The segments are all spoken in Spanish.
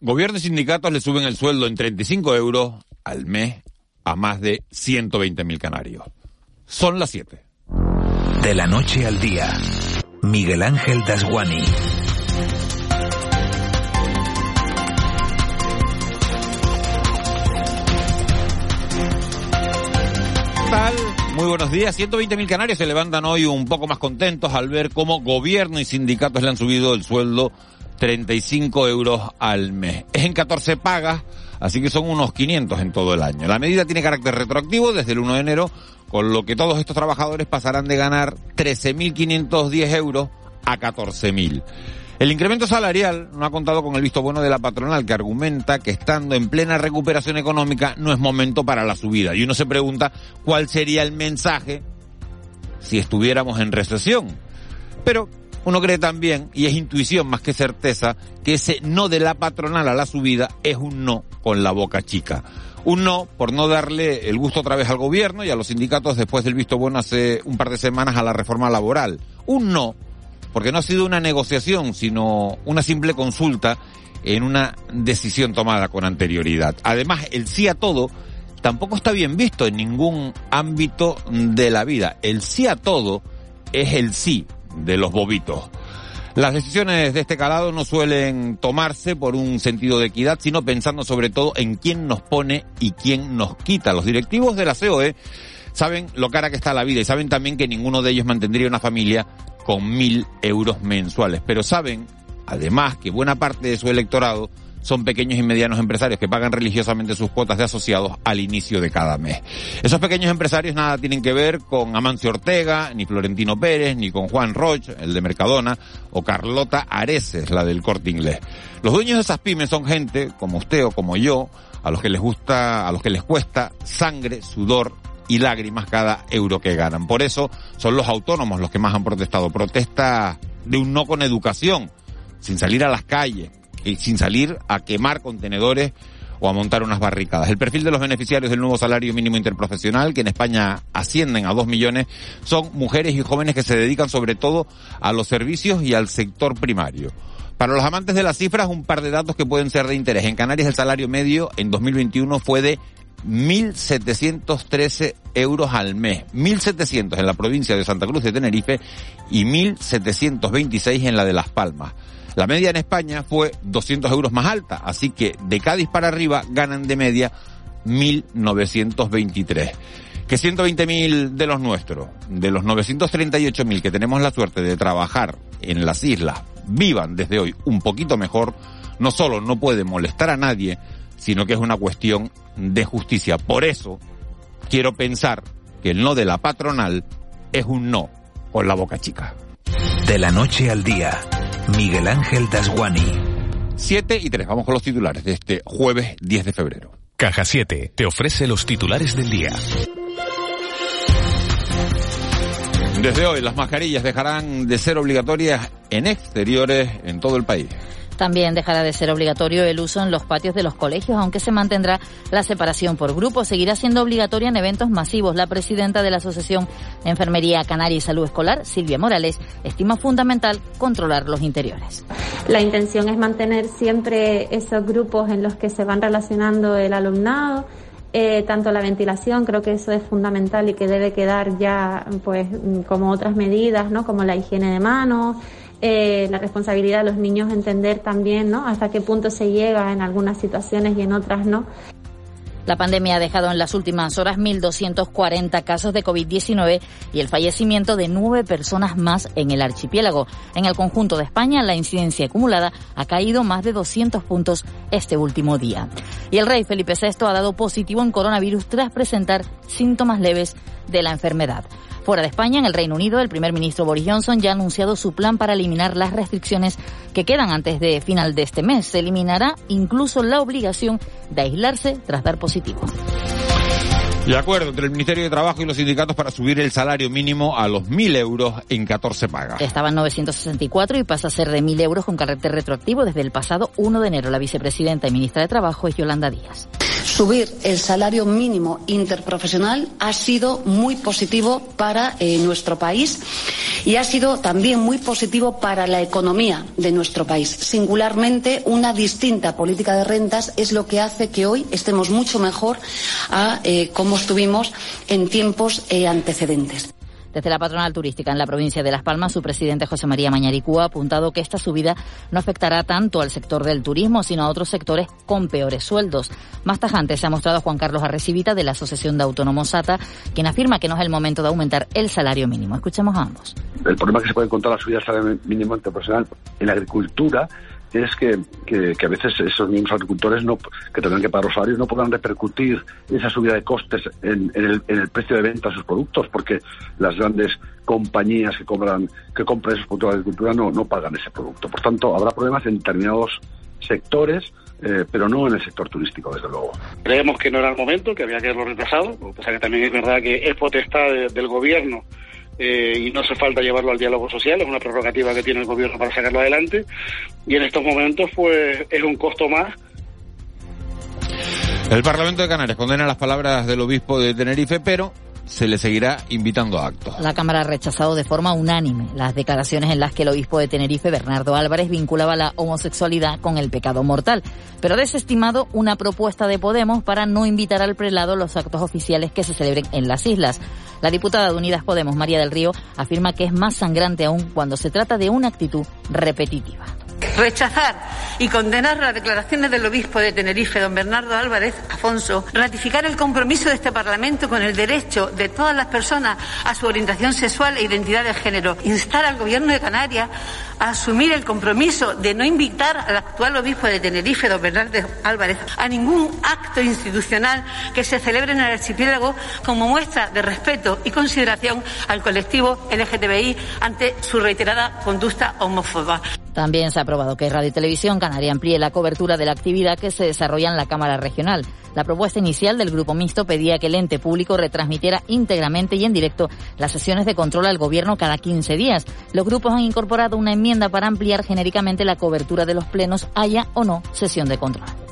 Gobierno y sindicatos le suben el sueldo en 35 euros al mes a más de 120.000 canarios. Son las 7. De la noche al día, Miguel Ángel Dasguani. tal? Muy buenos días. 120.000 canarios se levantan hoy un poco más contentos al ver cómo gobierno y sindicatos le han subido el sueldo 35 euros al mes. Es en 14 pagas, así que son unos 500 en todo el año. La medida tiene carácter retroactivo desde el 1 de enero, con lo que todos estos trabajadores pasarán de ganar 13.510 euros a 14.000. El incremento salarial no ha contado con el visto bueno de la patronal que argumenta que estando en plena recuperación económica no es momento para la subida. Y uno se pregunta cuál sería el mensaje si estuviéramos en recesión. Pero uno cree también, y es intuición más que certeza, que ese no de la patronal a la subida es un no con la boca chica. Un no por no darle el gusto otra vez al gobierno y a los sindicatos después del visto bueno hace un par de semanas a la reforma laboral. Un no porque no ha sido una negociación, sino una simple consulta en una decisión tomada con anterioridad. Además, el sí a todo tampoco está bien visto en ningún ámbito de la vida. El sí a todo es el sí de los bobitos. Las decisiones de este calado no suelen tomarse por un sentido de equidad, sino pensando sobre todo en quién nos pone y quién nos quita. Los directivos de la COE saben lo cara que está la vida y saben también que ninguno de ellos mantendría una familia con mil euros mensuales. Pero saben, además, que buena parte de su electorado son pequeños y medianos empresarios que pagan religiosamente sus cuotas de asociados al inicio de cada mes. Esos pequeños empresarios nada tienen que ver con Amancio Ortega, ni Florentino Pérez, ni con Juan Roche, el de Mercadona, o Carlota Areces, la del corte inglés. Los dueños de esas pymes son gente, como usted o como yo, a los que les gusta, a los que les cuesta sangre, sudor y lágrimas cada euro que ganan. Por eso son los autónomos los que más han protestado. Protesta de un no con educación, sin salir a las calles, y sin salir a quemar contenedores o a montar unas barricadas. El perfil de los beneficiarios del nuevo salario mínimo interprofesional, que en España ascienden a dos millones, son mujeres y jóvenes que se dedican sobre todo a los servicios y al sector primario. Para los amantes de las cifras, un par de datos que pueden ser de interés. En Canarias el salario medio en 2021 fue de 1.713 euros al mes. 1.700 en la provincia de Santa Cruz de Tenerife y 1.726 en la de Las Palmas. La media en España fue 200 euros más alta, así que de Cádiz para arriba ganan de media 1.923. Que 120.000 de los nuestros, de los 938.000 que tenemos la suerte de trabajar en las islas, vivan desde hoy un poquito mejor, no solo no puede molestar a nadie, sino que es una cuestión de justicia. Por eso quiero pensar que el no de la patronal es un no con la boca chica. De la noche al día, Miguel Ángel Dasguani. 7 y 3, vamos con los titulares de este jueves 10 de febrero. Caja 7 te ofrece los titulares del día. Desde hoy las mascarillas dejarán de ser obligatorias en exteriores en todo el país. También dejará de ser obligatorio el uso en los patios de los colegios, aunque se mantendrá la separación por grupos. Seguirá siendo obligatoria en eventos masivos. La presidenta de la Asociación de Enfermería Canaria y Salud Escolar, Silvia Morales, estima fundamental controlar los interiores. La intención es mantener siempre esos grupos en los que se van relacionando el alumnado. Eh, tanto la ventilación, creo que eso es fundamental y que debe quedar ya, pues, como otras medidas, ¿no? Como la higiene de manos, eh, la responsabilidad de los niños entender también, ¿no? Hasta qué punto se llega en algunas situaciones y en otras no. La pandemia ha dejado en las últimas horas 1.240 casos de COVID-19 y el fallecimiento de nueve personas más en el archipiélago. En el conjunto de España, la incidencia acumulada ha caído más de 200 puntos este último día. Y el rey Felipe VI ha dado positivo en coronavirus tras presentar síntomas leves de la enfermedad. Fuera de España, en el Reino Unido, el primer ministro Boris Johnson ya ha anunciado su plan para eliminar las restricciones que quedan antes de final de este mes. Se eliminará incluso la obligación de aislarse tras dar positivo. De acuerdo entre el Ministerio de Trabajo y los sindicatos para subir el salario mínimo a los 1.000 euros en 14 pagas. Estaba en 964 y pasa a ser de 1.000 euros con carácter retroactivo desde el pasado 1 de enero. La vicepresidenta y ministra de Trabajo es Yolanda Díaz. Subir el salario mínimo interprofesional ha sido muy positivo para eh, nuestro país y ha sido también muy positivo para la economía de nuestro país. Singularmente, una distinta política de rentas es lo que hace que hoy estemos mucho mejor a eh, como estuvimos en tiempos eh, antecedentes. Desde la patronal turística en la provincia de Las Palmas, su presidente José María Mañaricúa ha apuntado que esta subida no afectará tanto al sector del turismo, sino a otros sectores con peores sueldos. Más tajante se ha mostrado Juan Carlos Arrecibita de la Asociación de Autónomos SATA, quien afirma que no es el momento de aumentar el salario mínimo. Escuchemos a ambos. El problema que se puede encontrar la subida del salario mínimo interprofesional en la agricultura es que, que, a veces esos mismos agricultores no, que tendrán que pagar los salarios no podrán repercutir esa subida de costes en, en, el, en el precio de venta de sus productos, porque las grandes compañías que compran, que compran esos productos de agricultura no, no pagan ese producto. Por tanto, habrá problemas en determinados sectores eh, pero no en el sector turístico, desde luego. Creemos que no era el momento, que había que haberlo retrasado, que pasa que también es verdad que es potestad de, del gobierno eh, y no hace falta llevarlo al diálogo social, es una prerrogativa que tiene el gobierno para sacarlo adelante y en estos momentos pues es un costo más. El Parlamento de Canarias condena las palabras del obispo de Tenerife, pero se le seguirá invitando a actos. La Cámara ha rechazado de forma unánime las declaraciones en las que el obispo de Tenerife, Bernardo Álvarez, vinculaba la homosexualidad con el pecado mortal, pero ha desestimado una propuesta de Podemos para no invitar al prelado los actos oficiales que se celebren en las islas. La diputada de Unidas Podemos, María del Río, afirma que es más sangrante aún cuando se trata de una actitud repetitiva. Rechazar y condenar las declaraciones del obispo de Tenerife, don Bernardo Álvarez Afonso, ratificar el compromiso de este Parlamento con el derecho de todas las personas a su orientación sexual e identidad de género, instar al Gobierno de Canarias a asumir el compromiso de no invitar al actual obispo de Tenerife, don Bernardo Álvarez, a ningún acto institucional que se celebre en el archipiélago como muestra de respeto y consideración al colectivo LGTBI ante su reiterada conducta homófoba. También se ha aprobado que Radio y Televisión Canaria amplíe la cobertura de la actividad que se desarrolla en la Cámara Regional. La propuesta inicial del Grupo Mixto pedía que el ente público retransmitiera íntegramente y en directo las sesiones de control al Gobierno cada 15 días. Los grupos han incorporado una enmienda para ampliar genéricamente la cobertura de los plenos, haya o no sesión de control.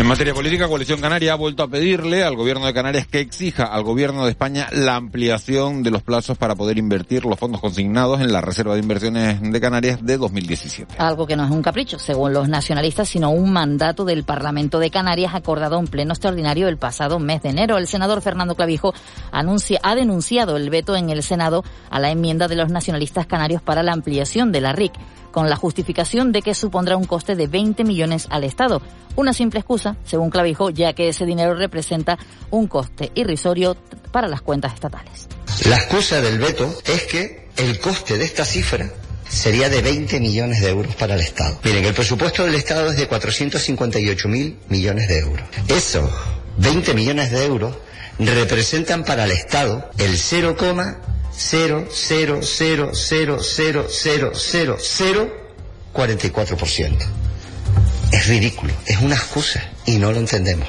En materia política, Coalición Canaria ha vuelto a pedirle al gobierno de Canarias que exija al gobierno de España la ampliación de los plazos para poder invertir los fondos consignados en la Reserva de Inversiones de Canarias de 2017. Algo que no es un capricho, según los nacionalistas, sino un mandato del Parlamento de Canarias acordado en pleno extraordinario el pasado mes de enero. El senador Fernando Clavijo anuncia, ha denunciado el veto en el Senado a la enmienda de los nacionalistas canarios para la ampliación de la RIC con la justificación de que supondrá un coste de 20 millones al Estado. Una simple excusa, según Clavijo, ya que ese dinero representa un coste irrisorio para las cuentas estatales. La excusa del veto es que el coste de esta cifra sería de 20 millones de euros para el Estado. Miren, el presupuesto del Estado es de 458 mil millones de euros. Esos 20 millones de euros representan para el Estado el 0, 0, 0, 0, 0, 0, 0, 0, 0, 44%. Es ridículo, es una excusa y no lo entendemos.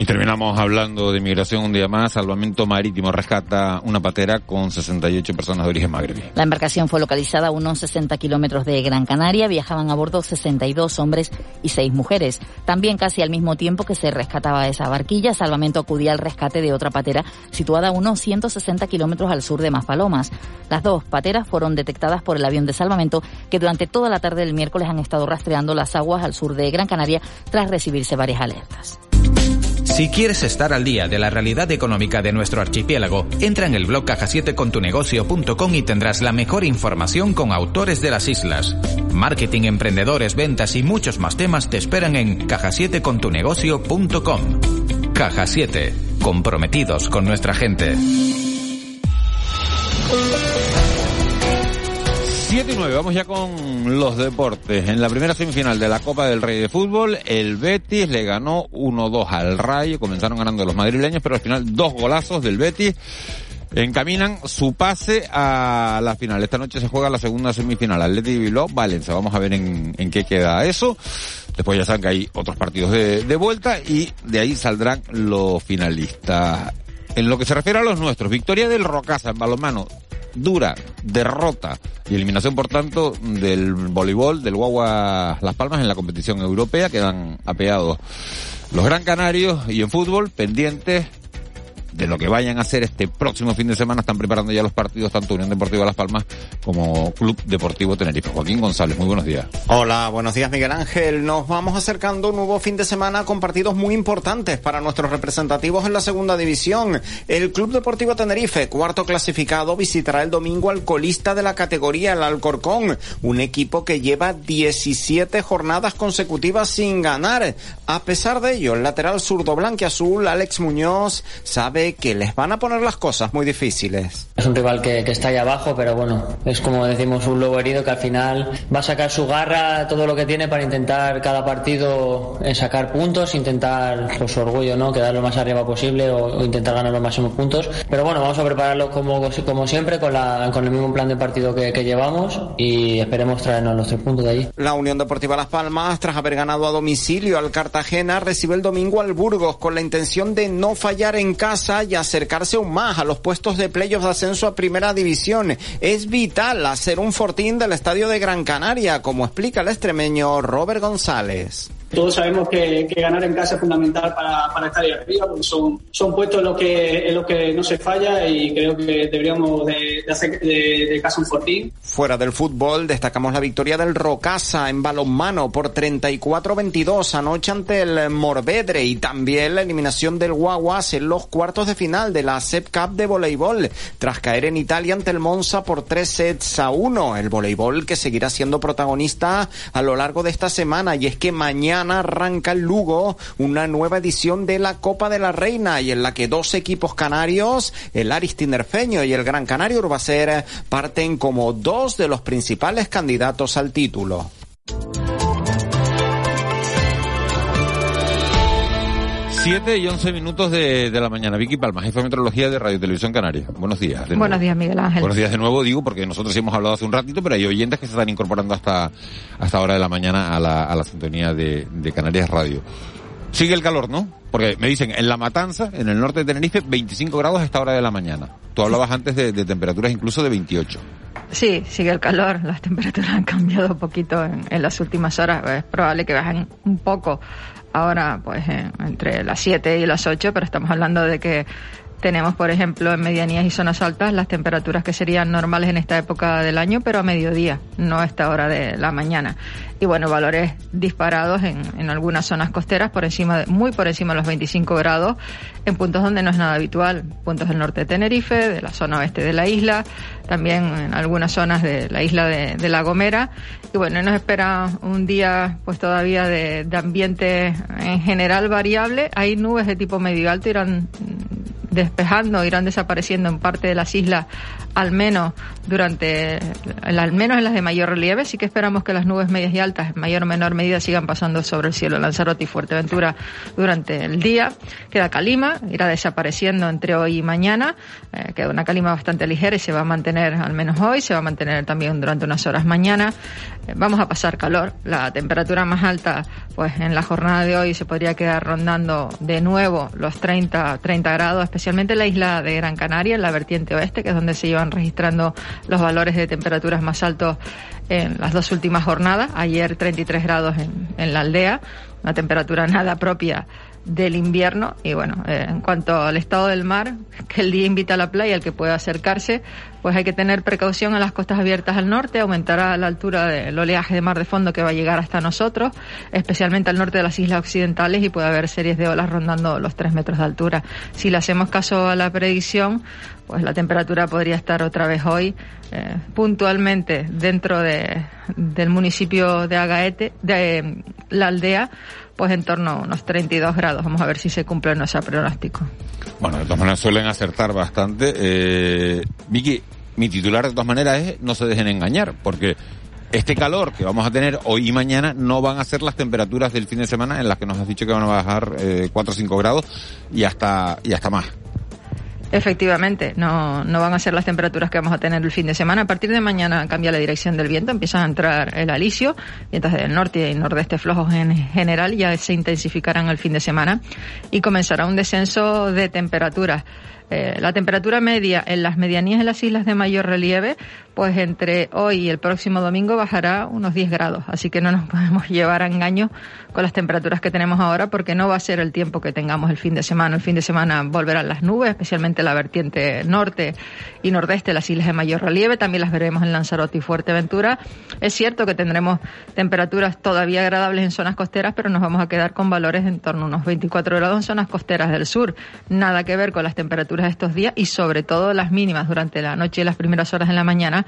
Y terminamos hablando de inmigración un día más. Salvamento Marítimo rescata una patera con 68 personas de origen magrebí. La embarcación fue localizada a unos 60 kilómetros de Gran Canaria. Viajaban a bordo 62 hombres y 6 mujeres. También casi al mismo tiempo que se rescataba esa barquilla, Salvamento acudía al rescate de otra patera situada a unos 160 kilómetros al sur de Maspalomas. Las dos pateras fueron detectadas por el avión de salvamento que durante toda la tarde del miércoles han estado rastreando las aguas al sur de Gran Canaria tras recibirse varias alertas. Si quieres estar al día de la realidad económica de nuestro archipiélago, entra en el blog caja7contunegocio.com y tendrás la mejor información con autores de las islas. Marketing, emprendedores, ventas y muchos más temas te esperan en caja7contunegocio.com. Caja 7, comprometidos con nuestra gente. 7 y 9, vamos ya con los deportes. En la primera semifinal de la Copa del Rey de Fútbol, el Betis le ganó 1-2 al Rayo. Comenzaron ganando los madrileños, pero al final dos golazos del Betis encaminan su pase a la final. Esta noche se juega la segunda semifinal, Atleti Bilbao, Valencia. Vamos a ver en, en, qué queda eso. Después ya saben que hay otros partidos de, de vuelta y de ahí saldrán los finalistas. En lo que se refiere a los nuestros, victoria del Rocasa en balonmano, dura derrota y eliminación, por tanto, del voleibol del Guagua Las Palmas en la competición europea. Quedan apeados los Gran Canarios y en fútbol pendientes de lo que vayan a hacer este próximo fin de semana. Están preparando ya los partidos tanto Unión Deportiva Las Palmas como Club Deportivo Tenerife. Joaquín González, muy buenos días. Hola, buenos días Miguel Ángel. Nos vamos acercando un nuevo fin de semana con partidos muy importantes para nuestros representativos en la segunda división. El Club Deportivo Tenerife, cuarto clasificado, visitará el domingo al colista de la categoría, el Alcorcón, un equipo que lleva 17 jornadas consecutivas sin ganar. A pesar de ello, el lateral zurdo blanquiazul, Alex Muñoz, sabe que les van a poner las cosas muy difíciles. Es un rival que, que, está ahí abajo, pero bueno, es como decimos un lobo herido que al final va a sacar su garra, todo lo que tiene para intentar cada partido sacar puntos, intentar por su orgullo, ¿no? Quedar lo más arriba posible o, o, intentar ganar los máximos puntos. Pero bueno, vamos a prepararlo como, como siempre, con, la, con el mismo plan de partido que, que llevamos y esperemos traernos los tres puntos de allí. La Unión Deportiva Las Palmas, tras haber ganado a domicilio al Cartagena, recibe el domingo al Burgos con la intención de no fallar en casa y acercarse aún más a los puestos de playoffs de ascenso a primera división. Es vital hacer un fortín del estadio de Gran Canaria, como explica el extremeño Robert González. Todos sabemos que, que, ganar en casa es fundamental para, para estar ahí arriba, porque son, son puestos en los que, en los que no se falla y creo que deberíamos de, de hacer de, de, casa un fortín. Fuera del fútbol, destacamos la victoria del Rocasa en balonmano por 34-22 anoche ante el Morvedre y también la eliminación del Guaguas en los cuartos de final de la SEP Cup de voleibol, tras caer en Italia ante el Monza por tres sets a uno. El voleibol que seguirá siendo protagonista a lo largo de esta semana y es que mañana arranca el Lugo una nueva edición de la Copa de la Reina y en la que dos equipos canarios, el Aris Tinerfeño y el Gran Canario Urbacer, parten como dos de los principales candidatos al título. Siete y once minutos de, de, la mañana. Vicky Palma, jefe de meteorología de Radio Televisión Canaria. Buenos días. Buenos días, Miguel Ángel. Buenos días de nuevo, digo, porque nosotros sí hemos hablado hace un ratito, pero hay oyentes que se están incorporando hasta, hasta hora de la mañana a la, a la sintonía de, de Canarias Radio. Sigue el calor, ¿no? Porque me dicen, en La Matanza, en el norte de Tenerife, 25 grados a esta hora de la mañana. Tú hablabas antes de, de temperaturas incluso de 28. Sí, sigue el calor. Las temperaturas han cambiado un poquito en, en las últimas horas. Es probable que bajen un poco ahora, pues, entre las 7 y las 8, pero estamos hablando de que tenemos, por ejemplo, en medianías y zonas altas las temperaturas que serían normales en esta época del año, pero a mediodía, no a esta hora de la mañana. Y bueno, valores disparados en, en algunas zonas costeras, por encima de, muy por encima de los 25 grados, en puntos donde no es nada habitual, puntos del norte de Tenerife, de la zona oeste de la isla, también en algunas zonas de la isla de, de La Gomera. Y bueno, nos espera un día, pues todavía de, de ambiente en general variable. Hay nubes de tipo medio alto, irán despejando, irán desapareciendo en parte de las islas, al menos durante, al menos en las de mayor relieve. Sí que esperamos que las nubes medias y altas, en mayor o menor medida, sigan pasando sobre el cielo Lanzarote y Fuerteventura durante el día. Queda calima, irá desapareciendo entre hoy y mañana. Eh, queda una calima bastante ligera y se va a mantener al menos hoy, se va a mantener también durante unas horas mañana. Eh, vamos a pasar calor. La temperatura más alta, pues en la jornada de hoy se podría quedar rondando de nuevo los 30, 30 grados, especialmente en la isla de Gran Canaria, en la vertiente oeste, que es donde se llevan registrando los valores de temperaturas más altos en las dos últimas jornadas. Ayer 33 grados en, en la aldea, una temperatura nada propia del invierno y bueno, eh, en cuanto al estado del mar, que el día invita a la playa, el que pueda acercarse, pues hay que tener precaución en las costas abiertas al norte, aumentará la altura del oleaje de mar de fondo que va a llegar hasta nosotros, especialmente al norte de las islas occidentales y puede haber series de olas rondando los 3 metros de altura. Si le hacemos caso a la predicción, pues la temperatura podría estar otra vez hoy eh, puntualmente dentro de, del municipio de Agaete, de la aldea, pues en torno a unos 32 grados. Vamos a ver si se cumple nuestro pronóstico. Bueno, de todas maneras suelen acertar bastante. Eh, Vicky, mi titular de todas maneras es no se dejen engañar, porque este calor que vamos a tener hoy y mañana no van a ser las temperaturas del fin de semana en las que nos has dicho que van a bajar eh, 4 o 5 grados y hasta, y hasta más. Efectivamente, no, no van a ser las temperaturas que vamos a tener el fin de semana. A partir de mañana cambia la dirección del viento, empieza a entrar el alisio, vientos del norte y nordeste flojos en general ya se intensificarán el fin de semana y comenzará un descenso de temperaturas. eh, la temperatura media en las medianías de las islas de mayor relieve, pues entre hoy y el próximo domingo bajará unos 10 grados. Así que no nos podemos llevar a engaño con las temperaturas que tenemos ahora porque no va a ser el tiempo que tengamos el fin de semana. El fin de semana volverán las nubes, especialmente la vertiente norte y nordeste de las islas de mayor relieve. También las veremos en Lanzarote y Fuerteventura. Es cierto que tendremos temperaturas todavía agradables en zonas costeras, pero nos vamos a quedar con valores en torno a unos 24 grados en zonas costeras del sur. Nada que ver con las temperaturas de estos días y sobre todo las mínimas durante la noche y las primeras horas de la mañana,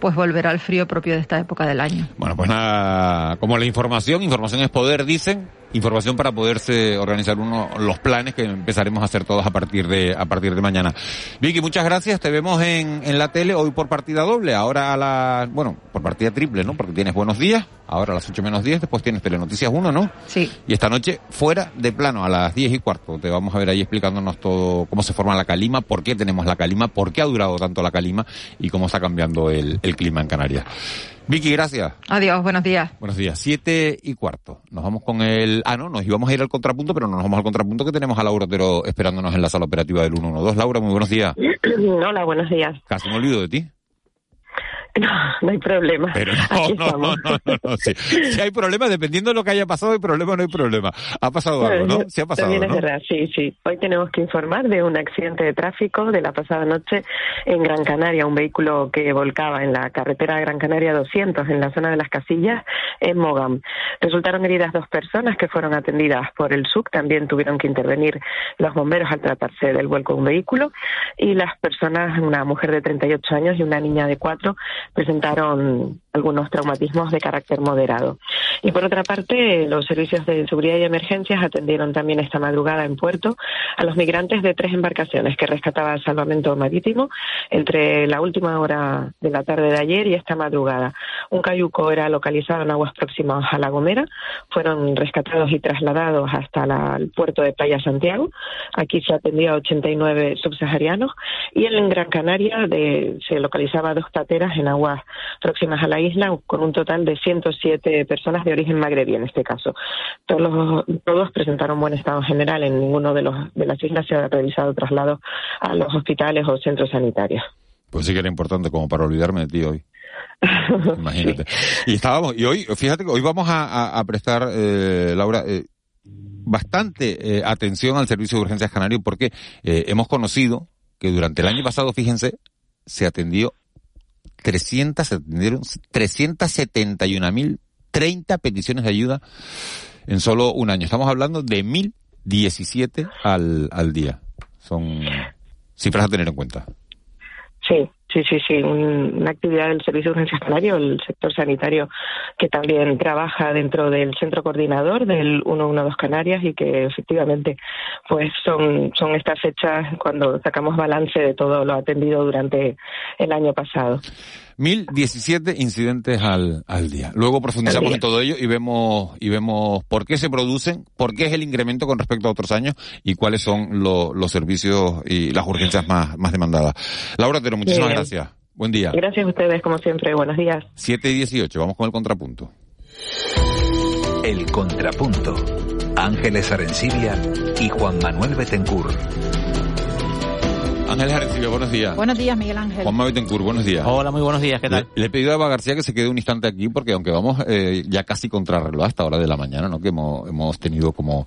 pues volverá al frío propio de esta época del año. Bueno, pues nada, como la información, información es poder, dicen, información para poderse organizar uno los planes que empezaremos a hacer todos a partir de a partir de mañana. Vicky, muchas gracias. Te vemos en, en la tele hoy por partida doble, ahora a la bueno, por partida triple, ¿no? Porque tienes buenos días, ahora a las 8 menos 10, después tienes Telenoticias 1, ¿no? Sí. Y esta noche fuera de plano a las 10 y cuarto. Te vamos a ver ahí explicándonos todo cómo se forma la calima, por qué tenemos la calima, por qué ha durado tanto la calima y cómo está cambiando el, el clima en Canarias. Vicky, gracias. Adiós, buenos días. Buenos días. Siete y cuarto. Nos vamos con el... Ah, no, nos íbamos a ir al contrapunto, pero no nos vamos al contrapunto que tenemos a Laura Otero esperándonos en la sala operativa del 112. Laura, muy buenos días. Hola, buenos días. Casi me olvido de ti. No, no hay problema. Pero no, Aquí no, no, no, no, sí. Si hay problema, dependiendo de lo que haya pasado, hay problema o no hay problema. Ha pasado algo, ¿no? Sí ha pasado, También ¿no? es verdad, sí, sí. Hoy tenemos que informar de un accidente de tráfico de la pasada noche en Gran Canaria, un vehículo que volcaba en la carretera Gran Canaria 200 en la zona de las Casillas en Mogam. Resultaron heridas dos personas que fueron atendidas por el SUC, también tuvieron que intervenir los bomberos al tratarse del vuelco de un vehículo y las personas, una mujer de 38 años y una niña de 4, presentaron algunos traumatismos de carácter moderado. Y por otra parte, los servicios de seguridad y emergencias atendieron también esta madrugada en Puerto a los migrantes de tres embarcaciones que rescataba Salvamento Marítimo entre la última hora de la tarde de ayer y esta madrugada. Un cayuco era localizado en aguas próximas a La Gomera, fueron rescatados y trasladados hasta la- el puerto de Playa Santiago. Aquí se atendió a 89 subsaharianos y en Gran Canaria de- se localizaba dos tateras en aguas próximas a la isla con un total de 107 personas de origen magrebí en este caso. Todos, los- todos presentaron buen estado general. En ninguno de, los, de las islas se ha realizado traslado a los hospitales o centros sanitarios. Pues sí que era importante como para olvidarme de ti hoy. Imagínate. Y estábamos, y hoy, fíjate que hoy vamos a, a- a prestar, eh, Laura, eh, bastante eh, atención al servicio de urgencias canario porque eh, hemos conocido que durante el año pasado, fíjense, se atendió 300, se atendieron 371.030 peticiones de ayuda en solo un año. Estamos hablando de 1.017 al, al día. Son cifras a tener en cuenta. Sí, sí, sí, sí. Un- una actividad del Servicio Canario, el sector sanitario, que también trabaja dentro del centro coordinador del 112 Canarias y que efectivamente, pues son, son estas fechas cuando sacamos balance de todo lo atendido durante el año pasado. 1017 incidentes al, al día. Luego profundizamos día. en todo ello y vemos, y vemos por qué se producen, por qué es el incremento con respecto a otros años y cuáles son lo- los servicios y las urgencias más, más demandadas. Laura Otero, muchísimas Bien. gracias. Buen día. Gracias a ustedes, como siempre. Buenos días. 7 y 18, vamos con el contrapunto. El Contrapunto. Ángeles Arencibia y Juan Manuel Betencur. Ángeles Arencibia, buenos días. Buenos días, Miguel Ángel. Juanma Betancourt, buenos días. Hola, muy buenos días, ¿qué tal? Le, le he pedido a Eva García que se quede un instante aquí porque aunque vamos eh, ya casi contrarreloj hasta hora de la mañana, ¿no? Que hemos, hemos tenido como,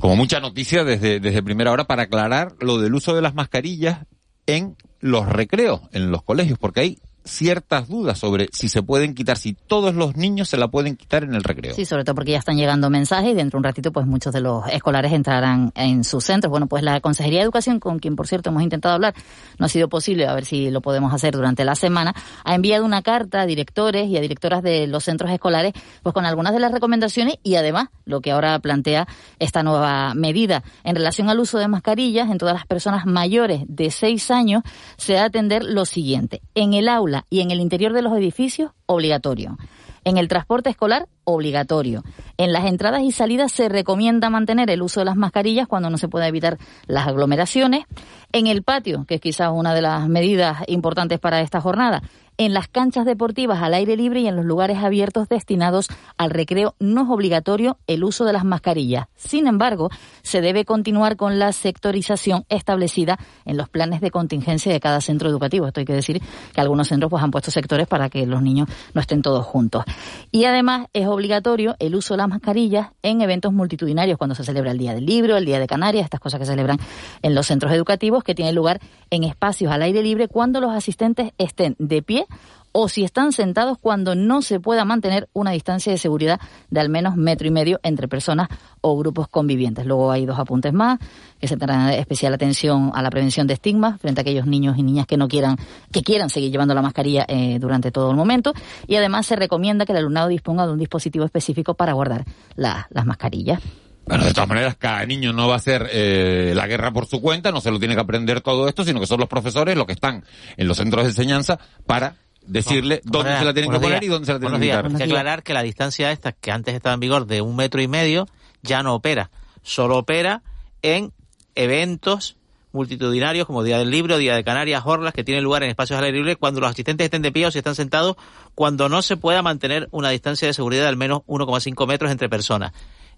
como mucha noticia desde, desde primera hora para aclarar lo del uso de las mascarillas en los recreos, en los colegios, porque hay ciertas dudas sobre si se pueden quitar, si todos los niños se la pueden quitar en el recreo. Sí, sobre todo porque ya están llegando mensajes y dentro de un ratito pues muchos de los escolares entrarán en sus centros. Bueno, pues la Consejería de Educación, con quien por cierto hemos intentado hablar, no ha sido posible, a ver si lo podemos hacer durante la semana, ha enviado una carta a directores y a directoras de los centros escolares pues con algunas de las recomendaciones y además lo que ahora plantea esta nueva medida. En relación al uso de mascarillas en todas las personas mayores de 6 años se va a atender lo siguiente. En el aula y en el interior de los edificios, obligatorio. En el transporte escolar, obligatorio. En las entradas y salidas se recomienda mantener el uso de las mascarillas cuando no se pueda evitar las aglomeraciones. En el patio, que es quizás una de las medidas importantes para esta jornada, En las canchas deportivas al aire libre y en los lugares abiertos destinados al recreo no es obligatorio el uso de las mascarillas. Sin embargo, se debe continuar con la sectorización establecida en los planes de contingencia de cada centro educativo. Esto hay que decir que algunos centros pues, han puesto sectores para que los niños no estén todos juntos. Y además es obligatorio el uso de las mascarillas en eventos multitudinarios, cuando se celebra el Día del Libro, el Día de Canarias, estas cosas que se celebran en los centros educativos, que tienen lugar en espacios al aire libre cuando los asistentes estén de pie o si están sentados cuando no se pueda mantener una distancia de seguridad de al menos metro y medio entre personas o grupos convivientes. Luego hay dos apuntes más, que se tendrá especial atención a la prevención de estigmas frente a aquellos niños y niñas que no quieran, que quieran seguir llevando la mascarilla eh, durante todo el momento. Y además se recomienda que el alumnado disponga de un dispositivo específico para guardar las mascarillas. Bueno, de todas maneras, cada niño no va a hacer eh, la guerra por su cuenta, no se lo tiene que aprender todo esto, sino que son los profesores los que están en los centros de enseñanza para decirle dónde se la tienen que poner y dónde se la tienen que quitar. Hay que aclarar que la distancia esta, que antes estaba en vigor de un metro y medio, ya no opera. Solo opera en eventos multitudinarios como Día del Libro, Día de Canarias, Orlas, que tienen lugar en espacios al aire libre, cuando los asistentes estén de pie o si están sentados, cuando no se pueda mantener una distancia de seguridad de al menos 1,5 metros entre personas.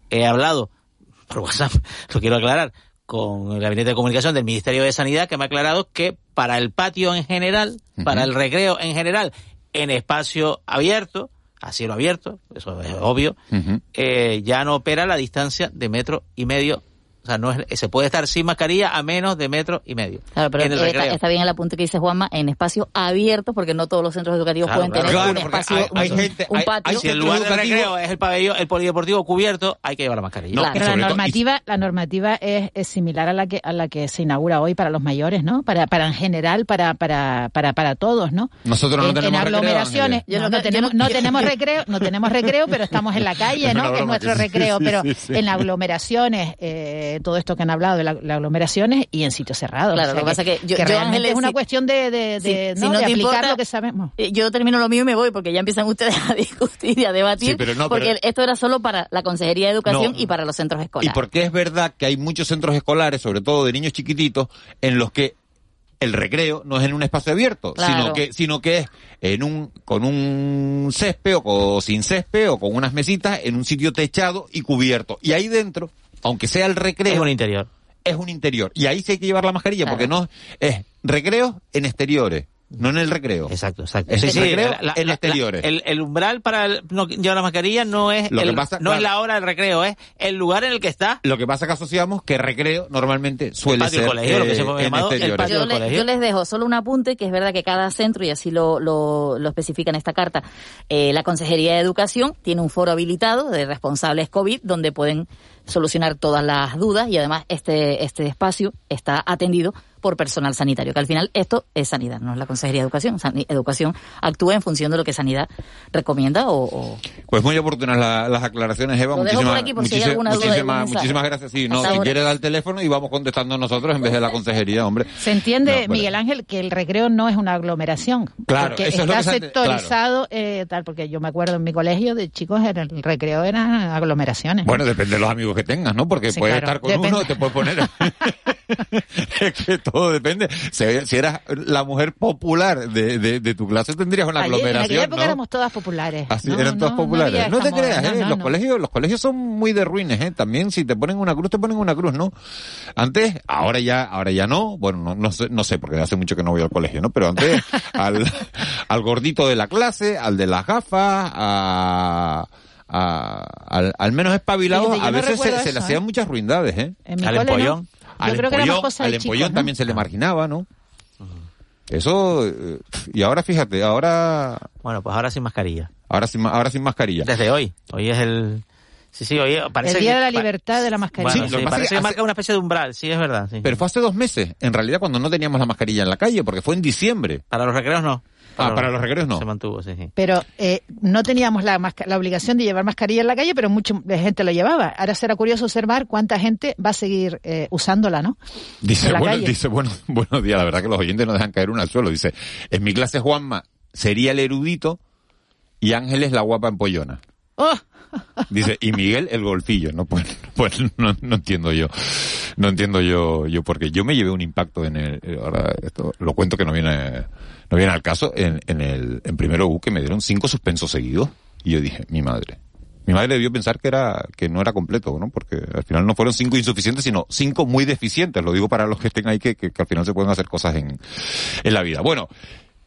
He hablado por WhatsApp, lo quiero aclarar, con el Gabinete de Comunicación del Ministerio de Sanidad, que me ha aclarado que para el patio en general, para el recreo en general, en espacio abierto, a cielo abierto, eso es obvio, eh, ya no opera la distancia de metro y medio sea, no es, se puede estar sin mascarilla a menos de metro y medio. Claro, pero está, bien el apunte que dice Juanma, en espacio abierto, porque no todos los centros educativos pueden tener un espacio, hay, gente, un patio. si el lugar de recreo es el pabellón, el polideportivo cubierto, hay que llevar la mascarilla. pero la normativa, la normativa es, es, similar a la que a la que se inaugura hoy para los mayores, ¿no? Para, para en general, para, para, para, para todos, ¿no? Nosotros no tenemos en aglomeraciones, recreo, no, tenemos, no tenemos recreo, no tenemos recreo, pero estamos en la calle, ¿no? que es nuestro recreo, pero en aglomeraciones, eh, todo esto que han hablado de las aglomeraciones y en sitios cerrados. Claro, lo que pasa que yo, realmente es una cuestión de, de, ¿no? de aplicar lo que sabemos. Eh, yo termino lo mío y me voy porque ya empiezan ustedes a discutir y a debatir. porque esto era solo para la Consejería de Educación y para los centros escolares. Y porque es verdad que hay muchos centros escolares, sobre todo de niños chiquititos, en los que el recreo no es en un espacio abierto, sino que sino que es en un con un césped o, sin césped o con unas mesitas en un sitio techado y cubierto. Y ahí dentro aunque sea el recreo. Es un interior. Es un interior. Y ahí sí hay que llevar la mascarilla, porque no es recreo en exteriores. No en el recreo. Exacto, exacto. Es el recreo en exteriores. el, umbral para no llevar la mascarilla no es el, no es la hora del recreo, es el lugar en el que está. Lo que pasa es que asociamos que recreo normalmente suele ser yo, les dejo solo un apunte, que es verdad que cada centro, y así lo, lo, lo especifica en esta carta, eh, la Consejería de Educación tiene un foro habilitado de responsables COVID donde pueden solucionar todas las dudas y además este, este espacio está atendido por personal sanitario, que al final esto es sanidad, no es la Consejería de Educación. educación actúa en función de lo que sanidad recomienda o... Pues muy oportunas las aclaraciones, Eva. muchísimas, muchísimas, gracias. Sí, no, si quiere dar el teléfono y vamos contestando nosotros en vez de la Consejería, hombre. Se entiende, Miguel Ángel, que el recreo no es una aglomeración. Claro, porque está sectorizado, eh, tal, porque yo me acuerdo en mi colegio de chicos, el recreo eran aglomeraciones. Bueno, depende de los amigos que tengas, ¿no? Porque puedes estar con uno, te puedes poner... es que todo depende. Si, eras la mujer popular de, de, tu clase, tendrías una aglomeración. En aquella época éramos todas populares. Así, eran todas populares. No, te creas, ¿eh? los, colegios, los colegios son muy de ruines, ¿eh? También si te ponen una cruz, te ponen una cruz, ¿no? Antes, ahora ya, ahora ya no. Bueno, no, no, sé, no sé, porque hace mucho que no voy al colegio, ¿no? Pero antes, al, al gordito de la clase, al de las gafas, a al, al, menos espabilado, a veces se, le hacían ¿eh? muchas ruindades, ¿eh? Al empollón. Al empollón, al empollón también se le marginaba, ¿no? Eso, eh, y ahora fíjate, ahora... Bueno, pues ahora sin mascarilla. Ahora sin, ahora sin mascarilla. Desde hoy. Hoy es el... Sí, sí, hoy parece El Día de la Libertad de la Mascarilla. sí, parece que, marca una especie de umbral, sí, es verdad. Pero fue hace dos meses, en realidad, cuando no teníamos la mascarilla en la calle, porque fue en diciembre. Para los recreos no. Ah, para los recreos no. Se mantuvo, sí, sí. Pero eh, no teníamos la, la obligación de llevar mascarilla en la calle, pero mucha gente lo llevaba. Ahora será curioso observar cuánta gente va a seguir eh, usándola, ¿no? Dice, bueno, dice bueno, buenos días. La verdad que los oyentes no dejan caer una al suelo. Dice, en mi clase Juanma sería el erudito y Ángeles la guapa empollona. ¡Oh! Dice, y Miguel el golfillo. No, pues, pues no, no entiendo yo. no entiendo yo, yo porque yo me llevé un impacto en el, eh, ahora esto lo cuento que no viene, no viene al caso, en, en el, en primero U que me dieron cinco suspensos seguidos y yo dije, mi madre. Mi madre debió pensar que era, que no era completo, ¿no? Porque al final no fueron cinco insuficientes, sino cinco muy deficientes. Lo digo para los que estén ahí que, que, al final se pueden hacer cosas en, en la vida. Bueno,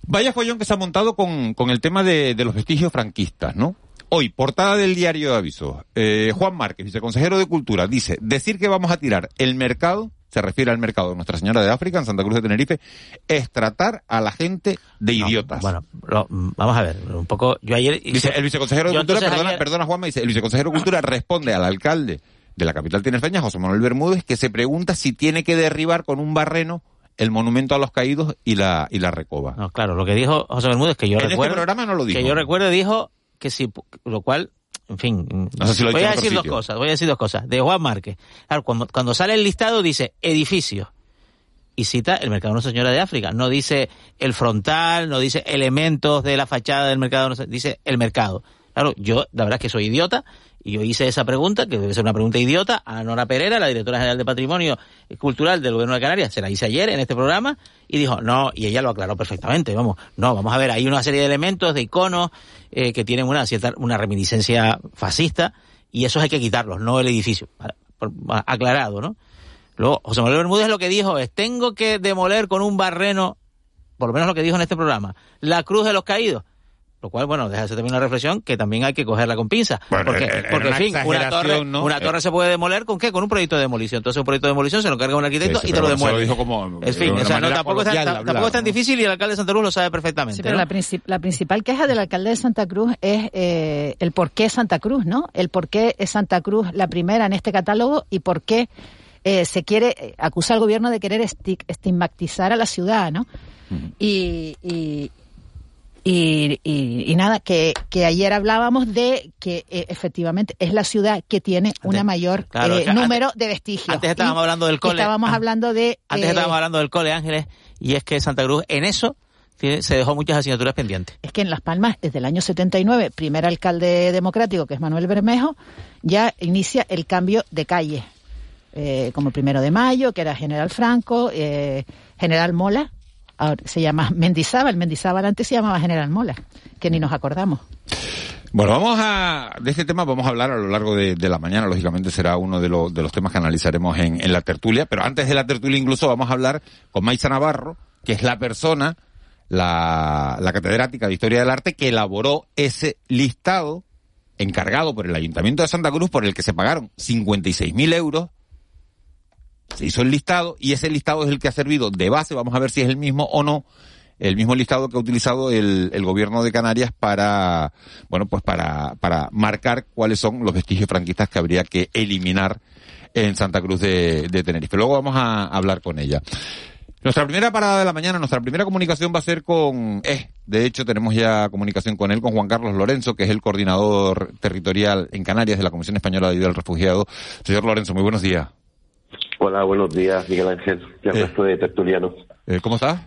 vaya follón que se ha montado con, con el tema de, de los vestigios franquistas, ¿no? Hoy, portada del diario de avisos. Eh, Juan Márquez, viceconsejero de Cultura, dice, decir que vamos a tirar el mercado, se refiere al mercado de Nuestra Señora de África, en Santa Cruz de Tenerife, es tratar a la gente de idiotas. Bueno, lo- vamos a ver, un poco, yo ayer... Dice, el viceconsejero de Cultura, perdona, ayer- perdona Juanma, dice, el viceconsejero de Cultura responde al alcalde de la capital tinerfeña, José Manuel Bermúdez, que se pregunta si tiene que derribar con un barreno el monumento a los caídos y la, y la recoba. No, claro, lo que dijo José Bermúdez, que yo En este recuerdo... programa no lo dijo. Que yo recuerdo dijo que si, lo cual, en fin, No sé si lo ha voy a decir dos cosas, voy a decir dos cosas. De Juan Márquez, claro, cuando, cuando sale el listado dice edificio y cita el mercado de Nuestra Señora de África. No dice el frontal, no dice elementos de la fachada del mercado, no dice el mercado. Claro, yo la verdad es que soy idiota y yo hice esa pregunta, que debe ser una pregunta idiota, a Nora Pereira, la directora general de Patrimonio Cultural del Gobierno de Canarias, se la hice ayer en este programa y dijo, no, y ella lo aclaró perfectamente, vamos, no, vamos a ver, hay una serie de elementos, de iconos eh, que tienen una cierta, una reminiscencia fascista y esos hay que quitarlos, no el edificio. Aclarado, ¿no? Luego, José Manuel Bermúdez lo que dijo es, tengo que demoler con un barreno, por lo menos lo que dijo en este programa, la cruz de los caídos. Lo cual, bueno, deja de también una reflexión que también hay que cogerla con pinza. Bueno, porque, en una fin, una torre, ¿no? una Eh. torre se puede demoler con qué? Con un proyecto de demolición. Entonces un proyecto de demolición se lo carga un arquitecto Sí, sí, y te lo pero se lo demuele. dijo como en fin, o sea, no, tampoco, es tan- tampoco es tan ¿no? difícil y el alcalde de Santa Cruz lo sabe perfectamente. Sí, pero ¿no? la, princip- la principal queja del alcalde de Santa Cruz es eh, el por qué Santa Cruz, ¿no? El por qué es Santa Cruz la primera en este catálogo y por qué eh, se quiere eh, acusar al gobierno de querer esti- estigmatizar a la ciudad, ¿no? Y, y, y, y- y nada, que, que ayer hablábamos de que eh, efectivamente es la ciudad que tiene una mayor claro, eh, antes- número de vestigios. Antes estábamos Y hablando del cole. Estábamos Ah, hablando de... Antes eh, estábamos hablando del cole, Ángeles, y es que Santa Cruz en eso se dejó muchas asignaturas pendientes. es que en Las Palmas, desde el año 79, primer alcalde democrático, que es Manuel Bermejo, ya inicia el cambio de calle. Eh, como el primero de mayo, que era General Franco, eh, General Mola, ahora se llama Mendizábal, Mendizábal antes se llamaba General Mola, que ni nos acordamos. Bueno, vamos a, de este tema vamos a hablar a lo largo de, la mañana, lógicamente será uno de, los de los temas que analizaremos en, en la tertulia, pero antes de la tertulia incluso vamos a hablar con Maisa Navarro, que es la persona, la, la catedrática de Historia del Arte, que elaboró ese listado encargado por el Ayuntamiento de Santa Cruz, por el que se pagaron 56.000 euros, se hizo el listado y ese listado es el que ha servido de base, vamos a ver si es el mismo o no, el mismo listado que ha utilizado el, el gobierno de Canarias para, bueno, pues para, para marcar cuáles son los vestigios franquistas que habría que eliminar en Santa Cruz de, de Tenerife. Luego vamos a hablar con ella. Nuestra primera parada de la mañana, nuestra primera comunicación va a ser con, eh, de hecho tenemos ya comunicación con él, con Juan Carlos Lorenzo, que es el coordinador territorial en Canarias de la Comisión Española de Ayuda al Refugiado. Señor Lorenzo, muy buenos días. Hola, buenos días, Miguel Ángel, y al resto de tertulianos. Eh, ¿Cómo estás?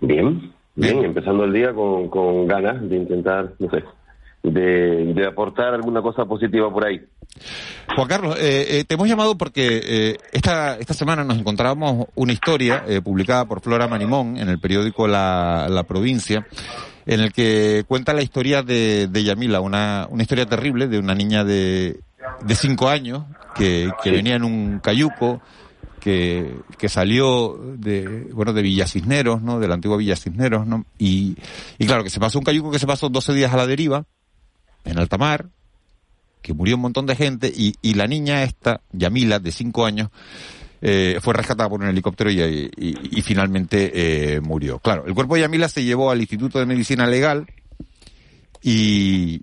Bien, bien, empezando el día con, con ganas de intentar, no sé, de, de aportar alguna cosa positiva por ahí. Juan Carlos, eh, eh, te hemos llamado porque eh, esta, esta semana nos encontrábamos una historia eh, publicada por Flora Manimón en el periódico La, La Provincia, en el que cuenta la historia de, de Yamila, una, una historia terrible de una niña de, de cinco años que, que venía en un cayuco, que, que salió de, bueno, de Villa Cisneros, ¿no? De la antigua Villa Cisneros, ¿no? Y, y claro, que se pasó un cayuco que se pasó 12 días a la deriva, en alta mar, que murió un montón de gente y, y la niña esta, Yamila, de cinco años, eh, fue rescatada por un helicóptero y, y- y finalmente eh, murió. Claro, el cuerpo de Yamila se llevó al Instituto de Medicina Legal y,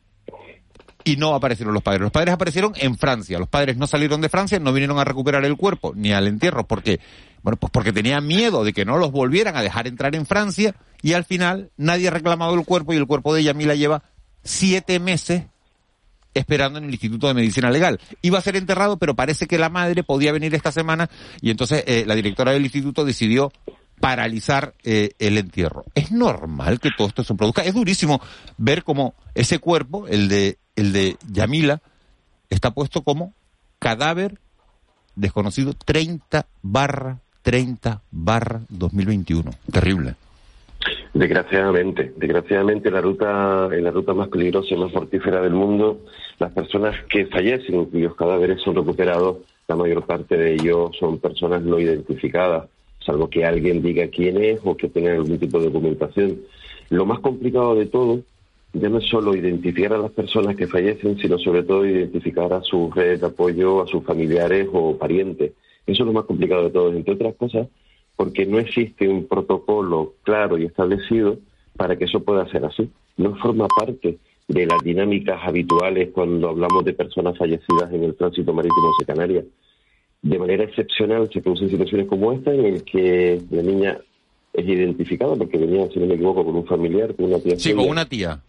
y no aparecieron los padres. Los padres aparecieron en Francia. Los padres no salieron de Francia, no vinieron a recuperar el cuerpo ni al entierro porque, bueno, pues porque tenían miedo de que no los volvieran a dejar entrar en Francia y al final nadie ha reclamado el cuerpo y el cuerpo de Yamila lleva siete meses esperando en el Instituto de Medicina Legal. Iba a ser enterrado, pero parece que la madre podía venir esta semana y entonces eh, la directora del instituto decidió paralizar eh, el entierro. Es normal que todo esto se produzca. Es durísimo ver cómo ese cuerpo, el de el de Yamila, está puesto como cadáver desconocido 30 barra 30 barra 2021. Terrible. Desgraciadamente, desgraciadamente la ruta, en la ruta más peligrosa y más mortífera del mundo, las personas que fallecen, cuyos cadáveres son recuperados, la mayor parte de ellos son personas no identificadas, salvo que alguien diga quién es o que tenga algún tipo de documentación. Lo más complicado de todo ya no es solo identificar a las personas que fallecen, sino sobre todo identificar a sus redes de apoyo, a sus familiares o parientes. Eso es lo más complicado de todo, entre otras cosas, porque no existe un protocolo claro y establecido para que eso pueda ser así. No forma parte de las dinámicas habituales cuando hablamos de personas fallecidas en el tránsito marítimo de Canarias. De manera excepcional se producen situaciones como esta en el que la niña es identificada porque venía, si no me equivoco, con un familiar, con una tía. Sí, con una tía.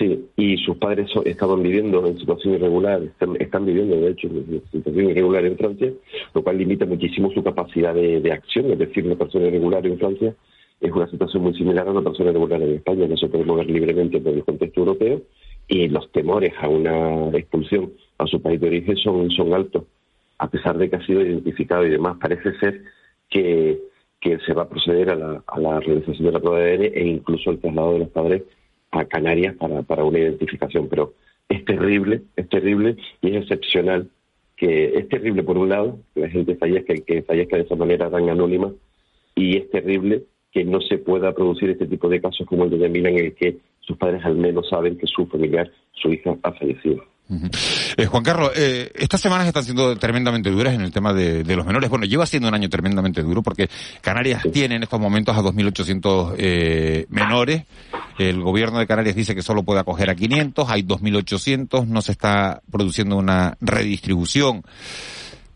Sí, y sus padres estaban viviendo en situación irregular, están, viviendo de hecho en situación irregular en Francia, lo cual limita muchísimo su capacidad de, acción, es decir, una persona irregular en Francia es una situación muy similar a una persona irregular en España, no se puede mover libremente por el contexto europeo y los temores a una expulsión a su país de origen son, altos, a pesar de que ha sido identificado y demás. Parece ser que, se va a proceder a la, a la realización de la prueba de ADN e incluso el traslado de los padres a Canarias para, para una identificación, pero es terrible, es terrible y es excepcional que es terrible por un lado que la gente fallezca y que fallezca de esa manera tan anónima y es terrible que no se pueda producir este tipo de casos como el de Yamila en el que sus padres al menos saben que su familiar, su hija, ha fallecido. Eh, Juan Carlos, eh, estas semanas están siendo tremendamente duras en el tema de, los menores. Bueno, lleva siendo un año tremendamente duro porque Canarias tiene en estos momentos a 2.800 eh, menores. El gobierno de Canarias dice que solo puede acoger a 500, hay 2.800, no se está produciendo una redistribución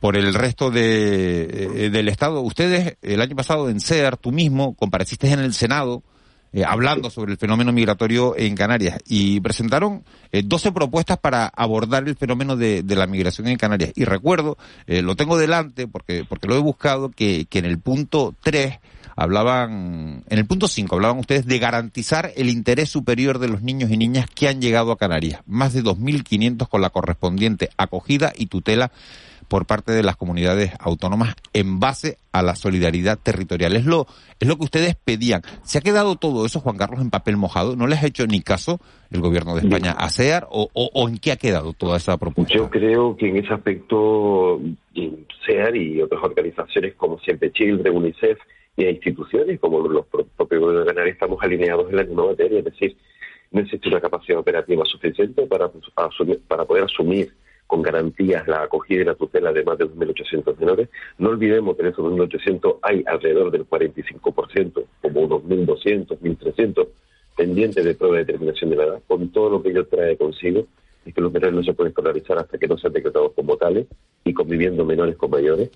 por el resto de, del Estado. Ustedes, el año pasado en CEAR, tú mismo, compareciste en el Senado eh, hablando sobre el fenómeno migratorio en Canarias y presentaron eh, 12 propuestas para abordar el fenómeno de, la migración en Canarias. Y recuerdo, eh, lo tengo delante porque, porque lo he buscado, que, que en el punto 3 hablaban, en el punto 5 hablaban ustedes de garantizar el interés superior de los niños y niñas que han llegado a Canarias. Más de 2.500 con la correspondiente acogida y tutela por parte de las comunidades autónomas en base a la solidaridad territorial. Es lo, es lo que ustedes pedían. ¿Se ha quedado todo eso, Juan Carlos, en papel mojado? ¿No les ha hecho ni caso el gobierno de España a CEAR o, o, en qué ha quedado toda esa propuesta? Yo creo que en ese aspecto CEAR y otras organizaciones como Siempre Chile, UNICEF y instituciones como los propios gobiernos de Canarias estamos alineados en la misma materia, es decir, no existe una capacidad operativa suficiente para, para poder asumir con garantías la acogida y la tutela de más de 2.800 menores. No olvidemos que en esos 2.800 hay alrededor del 45%, como unos 1.200, 1.300 pendientes de prueba de determinación de la edad, con todo lo que ello trae consigo, es que los menores no se pueden escolarizar hasta que no sean decretados como tales y conviviendo menores con mayores.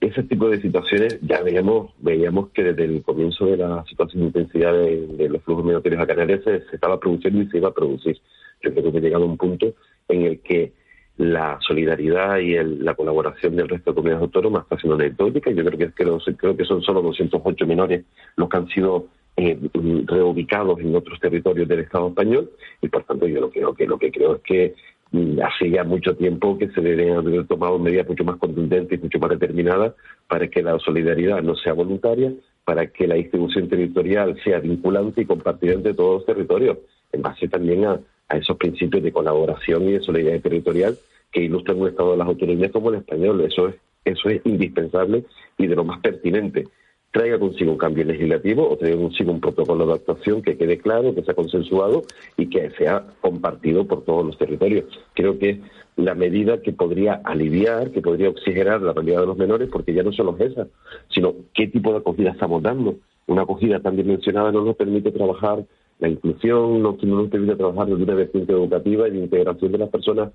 Ese tipo de situaciones ya veíamos, veíamos que desde el comienzo de la situación de intensidad de, los flujos migratorios a Canarias se, se, estaba produciendo y se iba a producir. Yo creo que ha llegado a un punto en el que la solidaridad y la colaboración del resto de comunidades autónomas está siendo anecdótica. Yo creo que, creo, creo que son solo 208 menores los que han sido eh, reubicados en otros territorios del Estado español y por tanto yo lo creo que lo que creo es que mm, hace ya mucho tiempo que se deben haber tomado medidas mucho más contundentes y mucho más determinadas para que la solidaridad no sea voluntaria, para que la distribución territorial sea vinculante y compartida entre todos los territorios, en base también a, a esos principios de colaboración y de solidaridad territorial que ilustran un Estado de las autonomías como el español. Eso es, eso es indispensable y de lo más pertinente. Traiga consigo un cambio legislativo o traiga consigo un protocolo de actuación que quede claro, que sea consensuado y que sea compartido por todos los territorios. Creo que la medida que podría aliviar, que podría oxigenar la realidad de los menores, porque ya no solo es esa, sino qué tipo de acogida estamos dando. Una acogida tan dimensionada no nos permite trabajar la inclusión, no, nos permite trabajar desde una vertiente educativa y de integración de las personas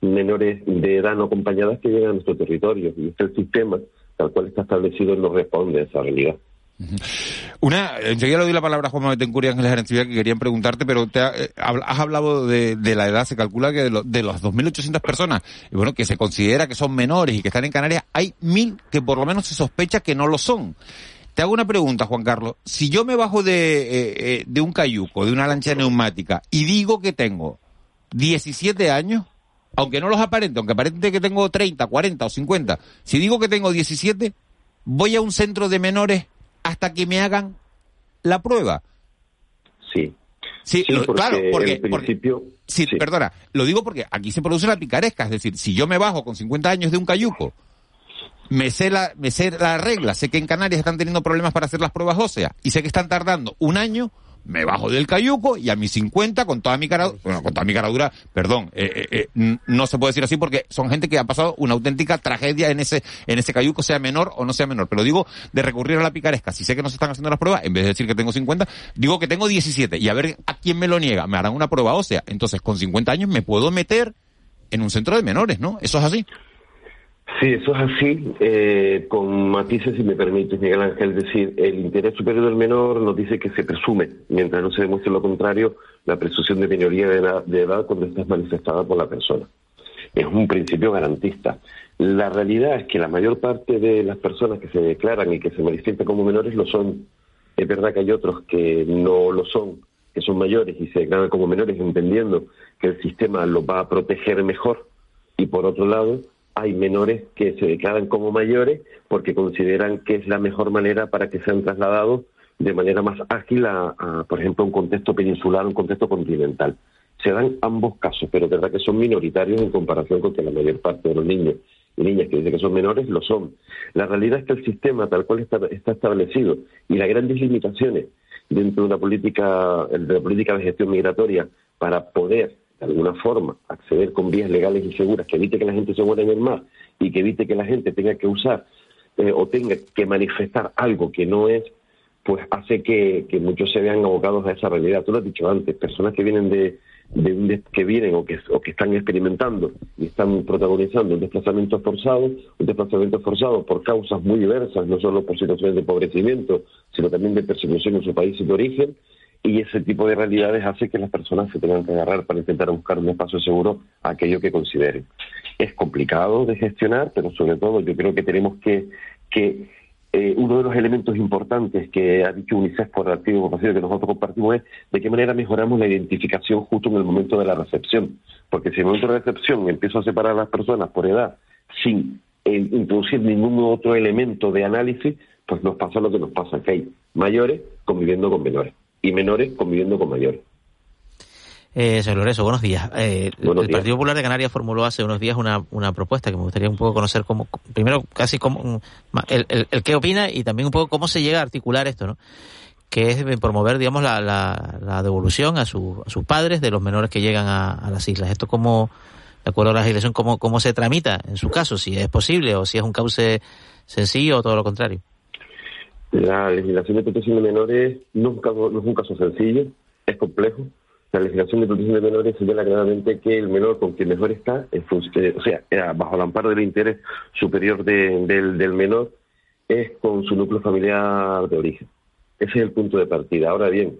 menores de edad no acompañadas que llegan a nuestro territorio. Y este sistema, tal cual está establecido, no responde a esa realidad. Una, enseguida le doy la palabra a Juan Manuel Tencuri Ángeles Arencibia que querían preguntarte, pero te eh, has hablado de, la edad, se calcula que de, de las 2.800 personas, y bueno, que se considera que son menores y que están en Canarias, hay mil que por lo menos se sospecha que no lo son. Te hago una pregunta, Juan Carlos. Si yo me bajo de, eh, eh, de un cayuco, de una lancha neumática, y digo que tengo 17 años, aunque no los aparente, aunque aparente que tengo 30, 40 o 50, si digo que tengo 17, voy a un centro de menores hasta que me hagan la prueba. Sí. Sí, Sí, lo- porque claro, porque, en principio, sí, perdona, lo digo porque aquí se produce la picaresca, es decir, si yo me bajo con 50 años de un cayuco, me sé la, me sé la regla, sé que en Canarias están teniendo problemas para hacer las pruebas óseas y sé que están tardando un año, me bajo del cayuco y a mis 50 con toda mi cara, bueno, con toda mi cara dura, perdón, eh, eh, eh, no se puede decir así porque son gente que ha pasado una auténtica tragedia en ese, en ese cayuco, sea menor o no sea menor, pero digo de recurrir a la picaresca, si sé que no se están haciendo las pruebas, en vez de decir que tengo 50, digo que tengo 17 y a ver a quién me lo niega, me harán una prueba ósea, entonces con 50 años me puedo meter en un centro de menores, ¿no? Eso es así. Sí, eso es así, eh, con matices, si me permites, Miguel Ángel, decir, el interés superior del menor nos dice que se presume, mientras no se demuestre lo contrario, la presunción de minoría de edad, de edad cuando esta es manifestada por la persona. Es un principio garantista. La realidad es que la mayor parte de las personas que se declaran y que se manifiestan como menores lo son. Es verdad que hay otros que no lo son, que son mayores y se declaran como menores entendiendo que el sistema los va a proteger mejor y por otro lado hay menores que se declaran como mayores porque consideran que es la mejor manera para que sean trasladados de manera más ágil a, por ejemplo, un contexto peninsular, un contexto continental. Se dan ambos casos, pero es verdad que son minoritarios en comparación con que la mayor parte de los niños y niñas que dicen que son menores lo son. La realidad es que el sistema tal cual está, está establecido y las grandes limitaciones dentro de una política, de la política de gestión migratoria para poder de alguna forma acceder con vías legales y seguras que evite que la gente se muera en el mar y que evite que la gente tenga que usar eh, o tenga que manifestar algo que no es, pues hace que, muchos se vean abocados a esa realidad. Tú lo has dicho antes, personas que vienen de, de que vienen o que, o que están experimentando y están protagonizando un desplazamiento forzado, un desplazamiento forzado por causas muy diversas, no solo por situaciones de empobrecimiento, sino también de persecución en su país de origen, y ese tipo de realidades hace que las personas se tengan que agarrar para intentar buscar un espacio seguro a aquello que consideren. Es complicado de gestionar, pero sobre todo yo creo que tenemos que, que eh, uno de los elementos importantes que ha dicho UNICEF por activo y que nosotros compartimos es de qué manera mejoramos la identificación justo en el momento de la recepción. Porque si en el momento de la recepción empiezo a separar a las personas por edad sin eh, introducir ningún otro elemento de análisis, pues nos pasa lo que nos pasa, que hay mayores conviviendo con menores y menores conviviendo con mayores. Eh, señor Lorenzo, buenos días. Eh, Buenos el días. Partido Popular de Canarias formuló hace unos días una, una propuesta que me gustaría un poco conocer cómo, primero casi cómo, ma- el, el, el qué opina y también un poco cómo se llega a articular esto, ¿no? Que es promover, digamos, la, la, la devolución a, su, a sus padres de los menores que llegan a, a las islas. Esto cómo, de acuerdo a la legislación, cómo, cómo se tramita en su caso, si es posible o si es un cauce sencillo o todo lo contrario. La legislación de protección de menores no es un caso, no es un caso sencillo, es complejo. La legislación de protección de menores señala claramente que el menor con quien mejor está, fun- eh, o sea, bajo el amparo del interés superior de- del, del menor, es con su núcleo familiar de origen. Ese es el punto de partida. Ahora bien,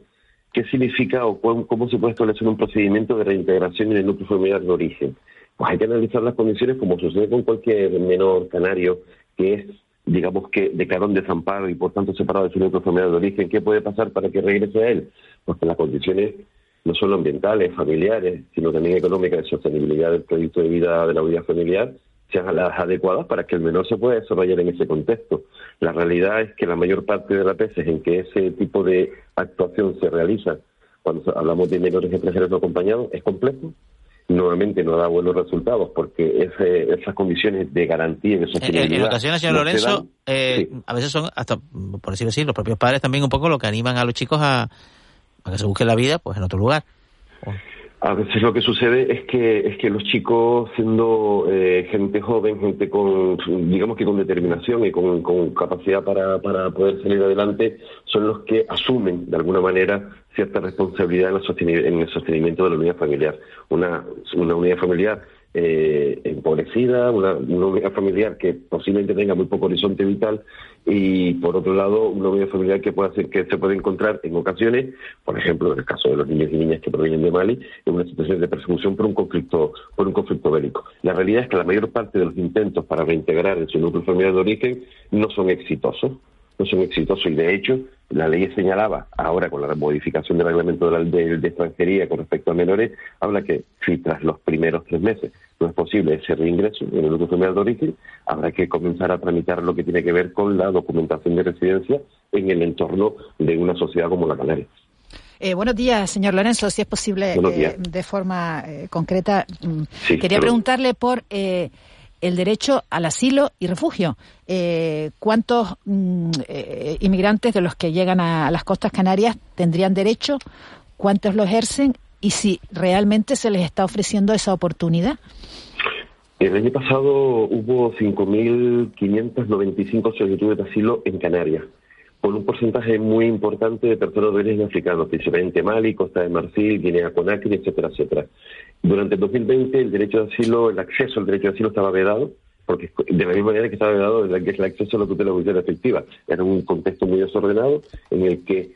¿qué significa o cómo, cómo se puede establecer un procedimiento de reintegración en el núcleo familiar de origen? Pues hay que analizar las condiciones como sucede con cualquier menor canario que es, digamos que declaró un desamparo y por tanto separado de su núcleo familiar de origen. ¿Qué puede pasar para que regrese a él? Pues que las condiciones no solo ambientales, familiares, sino también económicas de sostenibilidad del proyecto de vida de la unidad familiar sean las adecuadas para que el menor se pueda desarrollar en ese contexto. La realidad es que la mayor parte de las veces en que ese tipo de actuación se realiza, cuando hablamos de menores extranjeros no acompañados, es complejo. Nuevamente no da buenos resultados porque ese- esas condiciones de garantía y de En, sostenibilidad. en ocasiones, señor no Lorenzo, dan. eh, a veces son hasta, por decirlo así, los propios padres también un poco lo que animan a los chicos a, a que se busquen la vida pues en otro lugar. A veces lo que sucede es que es que los chicos, siendo eh, gente joven, gente con, digamos que con determinación y con, capacidad para, para poder salir adelante, son los que asumen de alguna manera cierta responsabilidad en, la sosteni- en el sostenimiento de la unidad familiar. Una, una unidad familiar eh, empobrecida, una, una unidad familiar que posiblemente tenga muy poco horizonte vital y por otro lado una unidad familiar que puede hacer que se puede encontrar en ocasiones, por ejemplo en el caso de los niños y niñas que provienen de Mali, en una situación de persecución por un conflicto por un conflicto bélico. La realidad es que la mayor parte de los intentos para reintegrar en su núcleo familiar de origen no son exitosos no son exitosos. Y de hecho, la ley señalaba, ahora con la modificación del reglamento de, de, extranjería con respecto a menores, habla que si tras los primeros tres meses no es posible ese reingreso en el familiar de origen, habrá que comenzar a tramitar lo que tiene que ver con la documentación de residencia en el entorno de una sociedad como la Canaria. Eh, buenos días, señor Lorenzo. Si es posible, eh, de forma eh, concreta, mm, quería preguntarle por el derecho al asilo y refugio. ¿Cuántos mm, inmigrantes de los que llegan a, las costas canarias tendrían derecho? ¿Cuántos lo ejercen? Y si realmente se les está ofreciendo esa oportunidad. El año pasado hubo 5.595 solicitudes de asilo en Canarias con un porcentaje muy importante de personas de origen africano, principalmente Mali, Costa de Marfil, Guinea Conakry, etcétera, etcétera. Durante el 2020 el derecho de asilo, el acceso al derecho de asilo estaba vedado, porque de la misma manera que estaba vedado el acceso a la tutela judicial efectiva. Era un contexto muy desordenado en el que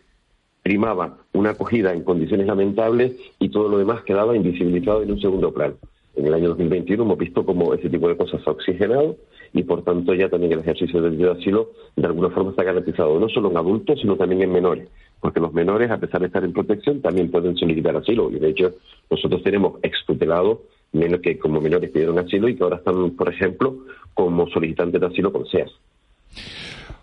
primaba una acogida en condiciones lamentables y todo lo demás quedaba invisibilizado en un segundo plano. En el año 2021 hemos visto cómo ese tipo de cosas se ha oxigenado y por tanto ya también el ejercicio del derecho de asilo de alguna forma está garantizado no solo en adultos sino también en menores porque los menores a pesar de estar en protección también pueden solicitar asilo y de hecho nosotros tenemos extutelados menos que como menores pidieron asilo y que ahora están por ejemplo como solicitantes de asilo con SEAS.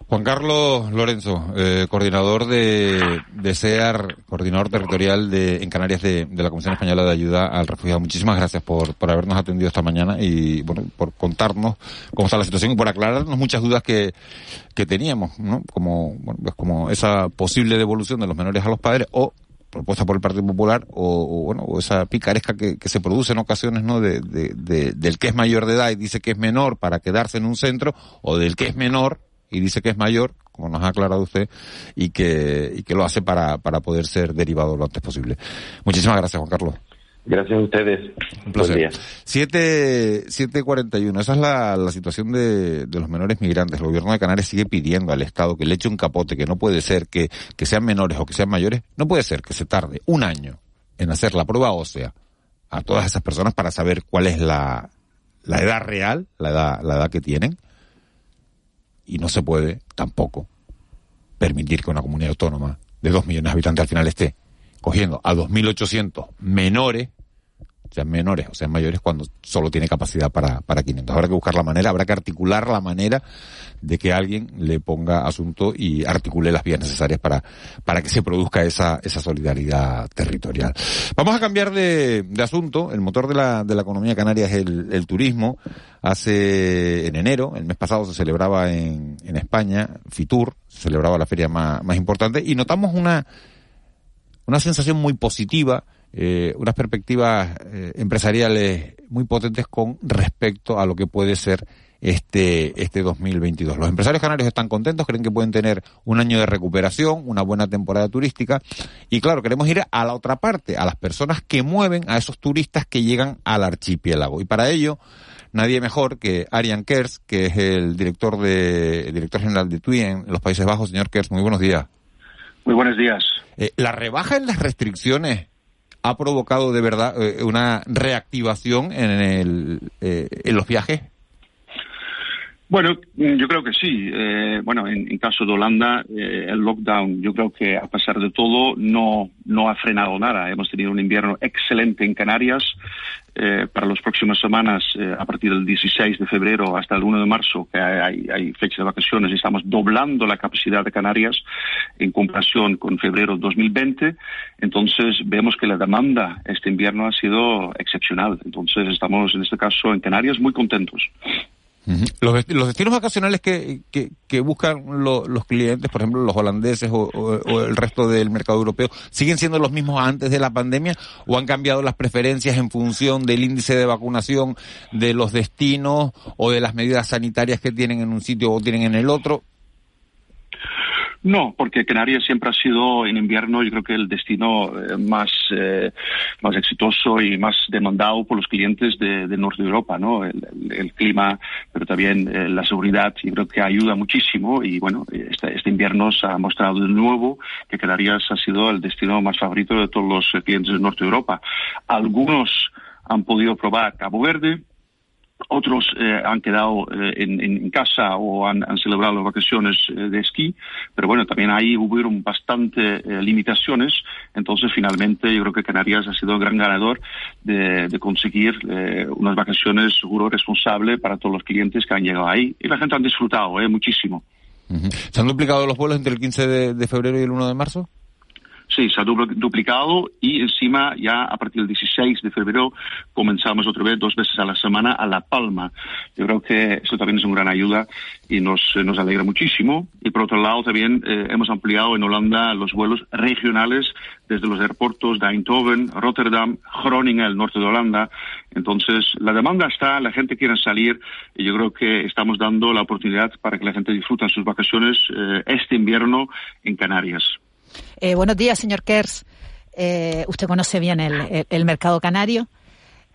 Juan Carlos Lorenzo, eh, coordinador de, de SEAR, coordinador territorial de, en Canarias de, la Comisión Española de Ayuda al Refugiado. Muchísimas gracias por, por habernos atendido esta mañana y bueno, por contarnos cómo está la situación y por aclararnos muchas dudas que, que teníamos, ¿no? Como, bueno, pues como esa posible devolución de los menores a los padres o propuesta por el Partido Popular o, bueno o esa picaresca que, que, se produce en ocasiones no de, de, de, del que es mayor de edad y dice que es menor para quedarse en un centro o del que es menor y dice que es mayor, como nos ha aclarado usted, y que, y que lo hace para, para poder ser derivado lo antes posible. Muchísimas gracias, Juan Carlos. Gracias a ustedes. Un placer. 7.41. Esa es la, la situación de, de, los menores migrantes. El gobierno de Canarias sigue pidiendo al Estado que le eche un capote, que no puede ser que, que sean menores o que sean mayores. No puede ser que se tarde un año en hacer la prueba ósea a todas esas personas para saber cuál es la, la edad real, la edad, la edad que tienen y no se puede tampoco permitir que una comunidad autónoma de dos millones de habitantes al final esté cogiendo a 2.800 menores sean menores o sean mayores cuando solo tiene capacidad para, para 500. Habrá que buscar la manera, habrá que articular la manera de que alguien le ponga asunto y articule las vías necesarias para, para que se produzca esa, esa solidaridad territorial. Vamos a cambiar de, de asunto. El motor de la, de la economía canaria es el, el turismo. Hace, en enero, el mes pasado se celebraba en, en España, Fitur, se celebraba la feria más, más importante y notamos una, una sensación muy positiva eh, unas perspectivas eh, empresariales muy potentes con respecto a lo que puede ser este, este 2022. Los empresarios canarios están contentos, creen que pueden tener un año de recuperación, una buena temporada turística y claro, queremos ir a la otra parte, a las personas que mueven a esos turistas que llegan al archipiélago y para ello nadie mejor que Arian Kers, que es el director de director general de TUI en los Países Bajos. Señor Kers, muy buenos días. Muy buenos días. Eh, la rebaja en las restricciones ha provocado de verdad eh, una reactivación en, el, eh, en los viajes? Bueno, yo creo que sí. Eh, bueno, en, caso de Holanda, el lockdown, yo creo que a pesar de todo no, no ha frenado nada. Hemos tenido un invierno excelente en Canarias. Eh, para las próximas semanas, eh, a partir del 16 de febrero hasta el 1 de marzo, que hay, hay, fecha de vacaciones, estamos doblando la capacidad de Canarias en comparación con febrero 2020. Entonces, vemos que la demanda este invierno ha sido excepcional. Entonces, estamos en este caso en Canarias muy contentos. Los, destinos vacacionales que, que, buscan los clientes, por ejemplo, los holandeses o, el resto del mercado europeo, ¿siguen siendo los mismos antes de la pandemia o han cambiado las preferencias en función del índice de vacunación de los destinos o de las medidas sanitarias que tienen en un sitio o tienen en el otro? No, porque Canarias siempre ha sido en invierno, yo creo que el destino eh, más, eh, más exitoso y más demandado por los clientes de, norte de Europa, ¿no? El, clima, pero también eh, la seguridad, yo creo que ayuda muchísimo y bueno, este, este, invierno se ha mostrado de nuevo que Canarias ha sido el destino más favorito de todos los clientes de norte de Europa. Algunos han podido probar Cabo Verde, otros eh, han quedado eh, en, casa o han, celebrado las vacaciones eh, de esquí, pero bueno, también ahí hubieron bastante limitaciones, entonces finalmente yo creo que Canarias ha sido el gran ganador de, conseguir unas vacaciones seguro responsable para todos los clientes que han llegado ahí y la gente han disfrutado muchísimo. ¿Se han duplicado los vuelos entre el 15 de febrero y el 1 de marzo? Sí, se ha duplicado y encima ya a partir del 16 de febrero comenzamos otra vez dos veces a la semana a La Palma. Yo creo que eso también es una gran ayuda y nos, nos alegra muchísimo. Y por otro lado también eh, hemos ampliado en Holanda los vuelos regionales desde los aeropuertos de Eindhoven, Rotterdam, Groningen, el norte de Holanda. Entonces, la demanda está, la gente quiere salir y yo creo que estamos dando la oportunidad para que la gente disfrute sus vacaciones eh, este invierno en Canarias. Eh, buenos días, señor Kers. Eh, usted conoce bien el, mercado canario.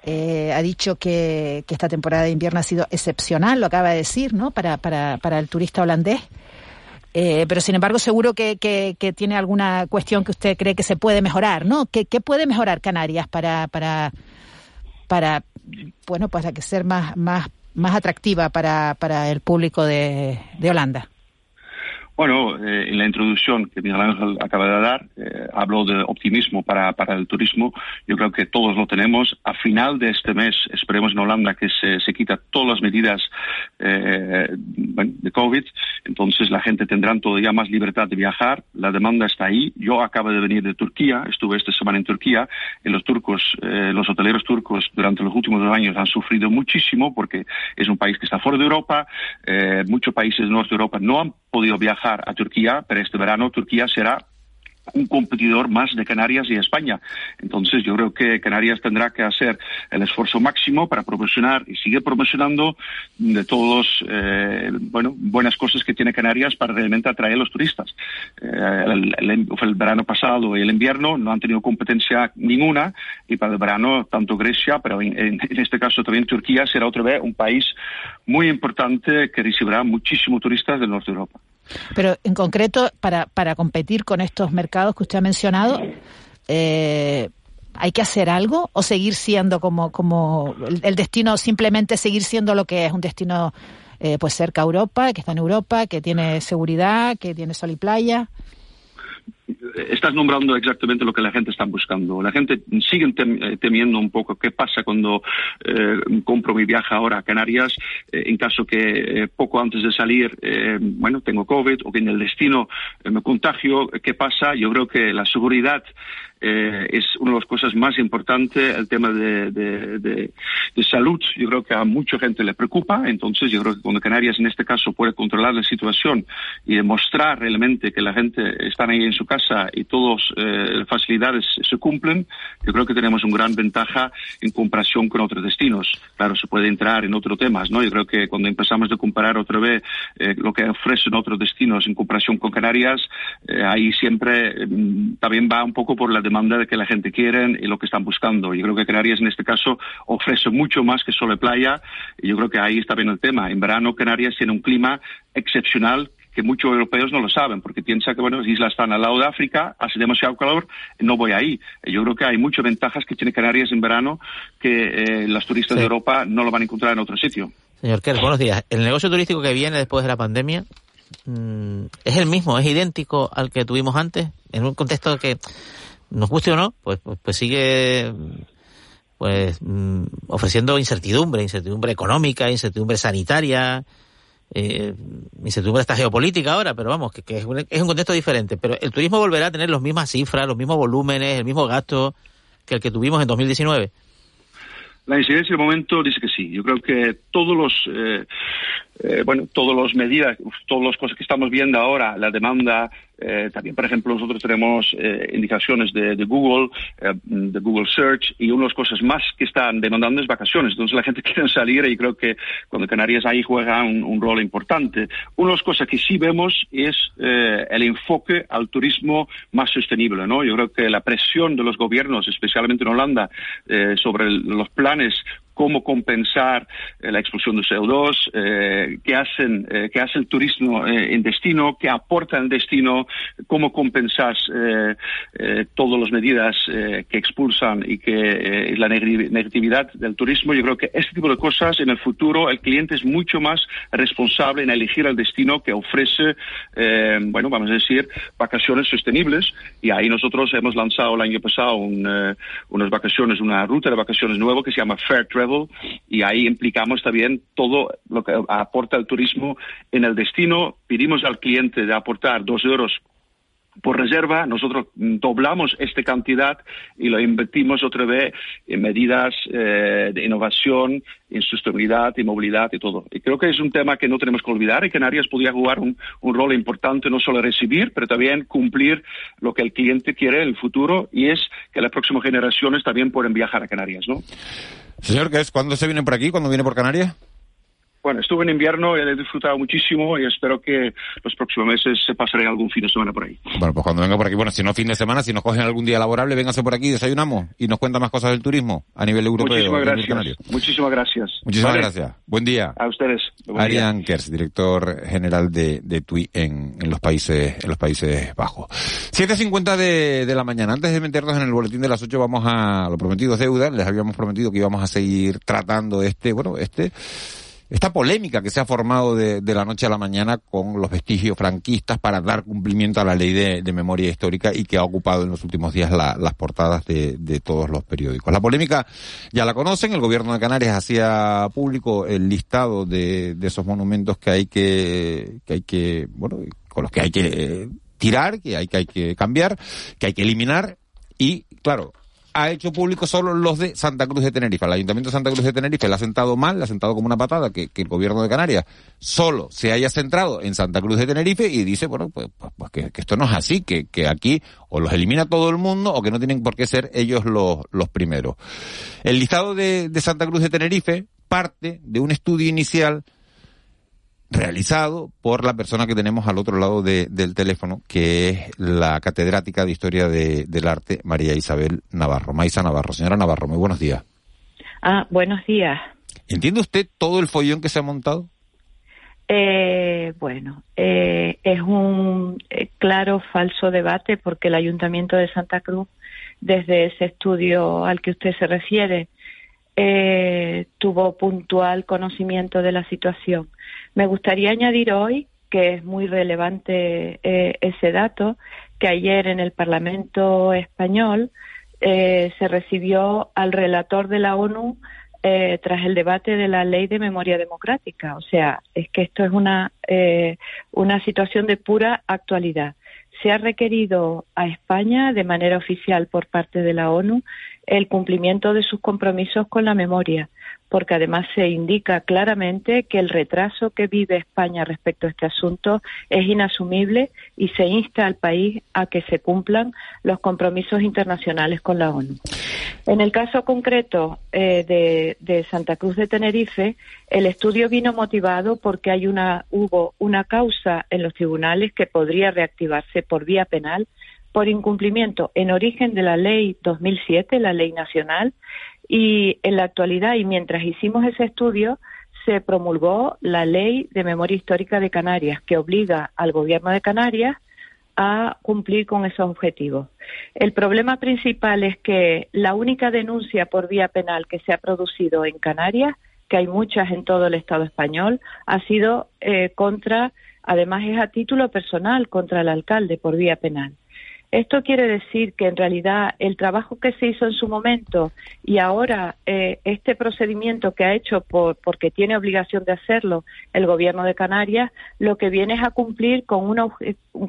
Eh, ha dicho que, esta temporada de invierno ha sido excepcional, lo acaba de decir, ¿no? Para, para, el turista holandés. pero sin embargo, seguro que, tiene alguna cuestión que usted cree que se puede mejorar, ¿no? ¿Qué, puede mejorar Canarias para, para, para, bueno, para que ser más, más, más atractiva para, para el público de Holanda? Bueno, eh, en la introducción que Miguel Ángel acaba de dar, eh, habló de optimismo para, para, el turismo. Yo creo que todos lo tenemos. A final de este mes, esperemos en Holanda que se, se quita todas las medidas eh, de COVID. Entonces la gente tendrá todavía más libertad de viajar. La demanda está ahí. Yo acabo de venir de Turquía. Estuve esta semana en Turquía. Y los turcos, eh, los hoteleros turcos durante los últimos dos años han sufrido muchísimo porque es un país que está fuera de Europa. Eh, muchos países del norte de Europa no han podido viajar a Turquía, pero este verano Turquía será un competidor más de Canarias y España. Entonces yo creo que Canarias tendrá que hacer el esfuerzo máximo para promocionar y sigue promocionando de todos eh, bueno buenas cosas que tiene Canarias para realmente atraer a los turistas. Eh, el, verano pasado y el invierno no han tenido competencia ninguna y para el verano tanto Grecia, pero en, en este caso también Turquía será otra vez un país muy importante que recibirá muchísimos turistas del norte de Europa. Pero en concreto, para, para competir con estos mercados que usted ha mencionado, eh, ¿hay que hacer algo o seguir siendo como, como el, destino, simplemente seguir siendo lo que es un destino eh, pues cerca a Europa, que está en Europa, que tiene seguridad, que tiene sol y playa? Estás nombrando exactamente lo que la gente está buscando. La gente sigue eh, temiendo un poco qué pasa cuando eh, compro mi viaje ahora a Canarias, eh, en caso que poco antes de salir, bueno, tengo COVID o que en el destino me contagio, ¿qué pasa? Yo creo que la seguridad eh, es una de las cosas más importantes, el tema de, de, salud. Yo creo que a mucha gente le preocupa, entonces yo creo que cuando Canarias en este caso puede controlar la situación y demostrar realmente que la gente está ahí en su casa y todas eh, las facilidades se cumplen, yo creo que tenemos una gran ventaja en comparación con otros destinos. Claro, se puede entrar en otros temas, ¿no? Yo creo que cuando empezamos a comparar otra vez eh, lo que ofrecen otros destinos en comparación con Canarias, ahí siempre mm, también va un poco por la demanda de que la gente quiere y lo que están buscando. Yo creo que Canarias en este caso ofrece mucho más que solo playa y yo creo que ahí está bien el tema. En verano Canarias tiene un clima excepcional que muchos europeos no lo saben, porque piensan que bueno, las islas están al lado de África, hace demasiado calor, no voy ahí. Yo creo que hay muchas ventajas que tiene Canarias en verano que eh, las turistas de Europa no lo van a encontrar en otro sitio. Señor Kerr, buenos días. El negocio turístico que viene después de la pandemia mm, es el mismo, es idéntico al que tuvimos antes, en un contexto que nos guste o no, pues, pues, pues sigue pues mm, ofreciendo incertidumbre, incertidumbre económica, incertidumbre sanitaria, eh, incertidumbre esta geopolítica ahora, pero vamos, que, es, un, es, un, contexto diferente. Pero el turismo volverá a tener las mismas cifras, los mismos volúmenes, el mismo gasto que el que tuvimos en 2019. La incidencia del momento dice que sí. Yo creo que todos los, eh, eh, bueno, todas las medidas, todas las cosas que estamos viendo ahora, la demanda, eh, también, por ejemplo, nosotros tenemos eh, indicaciones de, Google, eh, de Google Search, y una de las cosas más que están demandando es vacaciones. Entonces la gente quiere salir y creo que cuando Canarias ahí juega un, rol importante. Una de las cosas que sí vemos es el enfoque al turismo más sostenible. ¿no? Yo creo que la presión de los gobiernos, especialmente en Holanda, sobre los planes cómo compensar la expulsión de CO2, qué, hacen, qué hace el turismo en destino, qué aporta el destino, cómo compensar todas las medidas que expulsan y que la negatividad del turismo. Yo creo que este tipo de cosas en el futuro el cliente es mucho más responsable en elegir el destino que ofrece, bueno, vamos a decir, vacaciones sostenibles y ahí nosotros hemos lanzado el año pasado unas vacaciones, una ruta de vacaciones nueva que se llama Fair Travel y ahí implicamos también todo lo que aporta el turismo en el destino. Pedimos al cliente de aportar dos euros por reserva, nosotros doblamos esta cantidad y lo invertimos otra vez en medidas eh, de innovación, en sostenibilidad y movilidad y todo. Y creo que es un tema que no tenemos que olvidar y Canarias podría jugar un, un rol importante no solo recibir, pero también cumplir lo que el cliente quiere en el futuro y es que las próximas generaciones también puedan viajar a Canarias, ¿no? Señor, ¿qué es? ¿Cuándo se viene por aquí? ¿Cuándo viene por Canarias? Bueno, estuve en invierno y he disfrutado muchísimo y espero que los próximos meses se pasaré algún fin de semana por ahí. Bueno, pues cuando venga por aquí, bueno, si no fin de semana, si nos cogen algún día laborable, véngase por aquí, desayunamos y nos cuenta más cosas del turismo a nivel europeo. Muchísimas gracias. Muchísimas gracias. Muchísimas gracias. Buen día. A ustedes. Arián Kers, director general de, de TUI en, en, los países, en los Países Bajos. 7.50 de, de la mañana. Antes de meternos en el boletín de las 8 vamos a, lo prometido es deuda. Les habíamos prometido que íbamos a seguir tratando este, bueno, este, esta polémica que se ha formado de, de, la noche a la mañana con los vestigios franquistas para dar cumplimiento a la ley de, de memoria histórica y que ha ocupado en los últimos días la, las portadas de, de, todos los periódicos. La polémica ya la conocen, el gobierno de Canarias hacía público el listado de, esos monumentos que hay que, que hay que, bueno, con los que hay que tirar, que hay que, hay que cambiar, que hay que eliminar y, claro, ha hecho público solo los de Santa Cruz de Tenerife. El Ayuntamiento de Santa Cruz de Tenerife le ha sentado mal, le ha sentado como una patada que, el gobierno de Canarias solo se haya centrado en Santa Cruz de Tenerife y dice, bueno, pues, pues, pues que, que, esto no es así, que, que aquí o los elimina todo el mundo o que no tienen por qué ser ellos los, los primeros. El listado de, de Santa Cruz de Tenerife parte de un estudio inicial realizado por la persona que tenemos al otro lado de, del teléfono, que es la catedrática de Historia de, del Arte, María Isabel Navarro. Maisa Navarro. Señora Navarro, muy buenos días. Ah, buenos días. ¿Entiende usted todo el follón que se ha montado? Eh, bueno, eh, es un eh, claro falso debate porque el Ayuntamiento de Santa Cruz, desde ese estudio al que usted se refiere, eh, tuvo puntual conocimiento de la situación. Me gustaría añadir hoy, que es muy relevante eh, ese dato, que ayer en el Parlamento español eh, se recibió al relator de la ONU eh, tras el debate de la ley de memoria democrática. O sea, es que esto es una, eh, una situación de pura actualidad. Se ha requerido a España de manera oficial por parte de la ONU el cumplimiento de sus compromisos con la memoria porque además se indica claramente que el retraso que vive España respecto a este asunto es inasumible y se insta al país a que se cumplan los compromisos internacionales con la ONU. En el caso concreto eh, de, de, Santa Cruz de Tenerife, el estudio vino motivado porque hay una, hubo una causa en los tribunales que podría reactivarse por vía penal por incumplimiento en origen de la ley 2007, la ley nacional, y en la actualidad, y mientras hicimos ese estudio, se promulgó la Ley de Memoria Histórica de Canarias, que obliga al Gobierno de Canarias a cumplir con esos objetivos. El problema principal es que la única denuncia por vía penal que se ha producido en Canarias, que hay muchas en todo el Estado español, ha sido eh, contra, además es a título personal, contra el alcalde por vía penal. Esto quiere decir que en realidad el trabajo que se hizo en su momento y ahora eh, este procedimiento que ha hecho por, porque tiene obligación de hacerlo el gobierno de Canarias, lo que viene es a cumplir con un,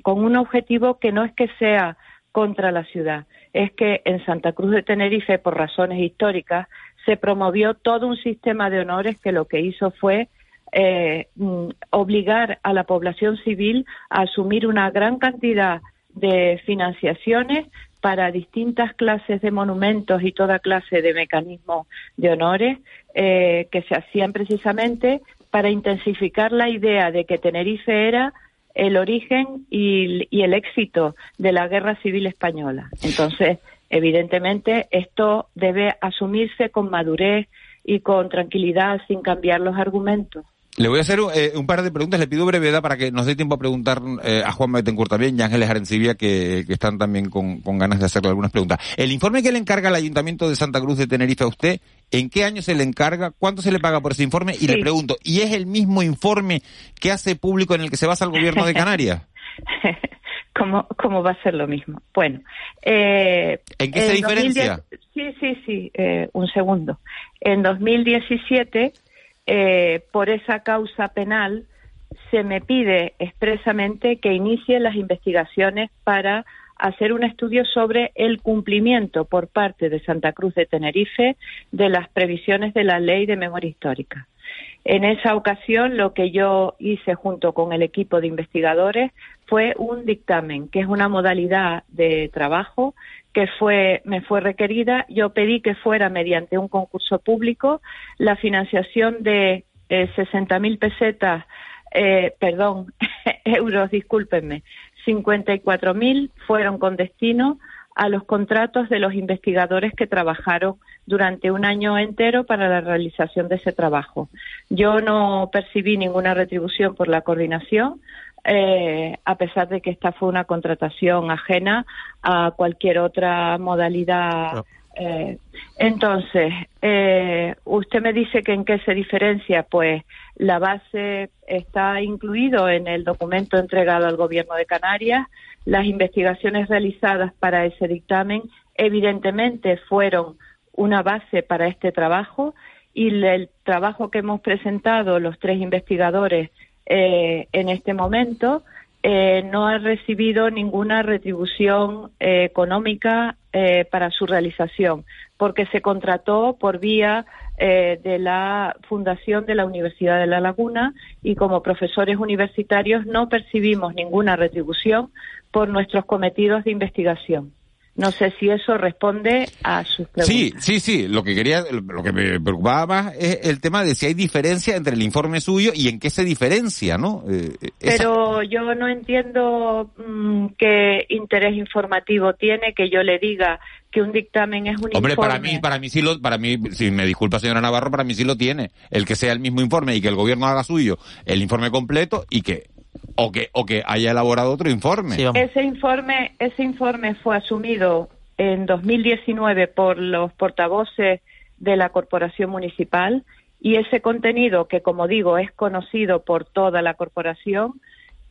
con un objetivo que no es que sea contra la ciudad, es que en Santa Cruz de Tenerife, por razones históricas, se promovió todo un sistema de honores que lo que hizo fue eh, mm, obligar a la población civil a asumir una gran cantidad de financiaciones para distintas clases de monumentos y toda clase de mecanismos de honores eh, que se hacían precisamente para intensificar la idea de que Tenerife era el origen y, y el éxito de la guerra civil española. Entonces, evidentemente, esto debe asumirse con madurez y con tranquilidad, sin cambiar los argumentos. Le voy a hacer eh, un par de preguntas, le pido brevedad para que nos dé tiempo a preguntar eh, a Juan Betancourt también y a Ángeles Arencibia que, que están también con, con, ganas de hacerle algunas preguntas. El informe que le encarga el Ayuntamiento de Santa Cruz de Tenerife a usted, ¿en qué año se le encarga? ¿Cuánto se le paga por ese informe? Y Sí. le pregunto, ¿y es el mismo informe que hace público en el que se basa el gobierno de Canarias? ¿Cómo, ¿Cómo va a ser lo mismo? Bueno, eh, ¿En qué se diferencia? 2010 sí, sí, sí, eh, un segundo. En 2017, eh, por esa causa penal, se me pide expresamente que inicie las investigaciones para hacer un estudio sobre el cumplimiento por parte de Santa Cruz de Tenerife de las previsiones de la Ley de Memoria Histórica. En esa ocasión, lo que yo hice junto con el equipo de investigadores fue un dictamen, que es una modalidad de trabajo que fue, me fue requerida. Yo pedí que fuera mediante un concurso público la financiación de eh, 60.000 pesetas, eh, perdón, euros, discúlpenme, 54.000 fueron con destino a los contratos de los investigadores que trabajaron durante un año entero para la realización de ese trabajo. Yo no percibí ninguna retribución por la coordinación, eh, a pesar de que esta fue una contratación ajena a cualquier otra modalidad. eh, entonces, eh, usted me dice que en qué se diferencia, pues la base está incluido en el documento entregado al Gobierno de Canarias. Las investigaciones realizadas para ese dictamen, evidentemente, fueron una base para este trabajo y el trabajo que hemos presentado los tres investigadores eh, en este momento eh, no ha recibido ninguna retribución eh, económica eh, para su realización, porque se contrató por vía eh, de la Fundación de la Universidad de La Laguna y como profesores universitarios no percibimos ninguna retribución por nuestros cometidos de investigación. No sé si eso responde a sus preguntas. Sí, sí, sí. Lo que quería, lo que me preocupaba más es el tema de si hay diferencia entre el informe suyo y en qué se diferencia, ¿no? Eh, esa- Pero yo no entiendo mm, qué interés informativo tiene que yo le diga que un dictamen es un Hombre, informe. para mí, para mí sí lo, para mí, si me disculpa señora Navarro, para mí sí lo tiene. El que sea el mismo informe y que el gobierno haga suyo el informe completo y que, o que, o que haya elaborado otro informe. Ese informe, ese informe fue asumido en 2019 por los portavoces de la corporación municipal y ese contenido que, como digo, es conocido por toda la corporación.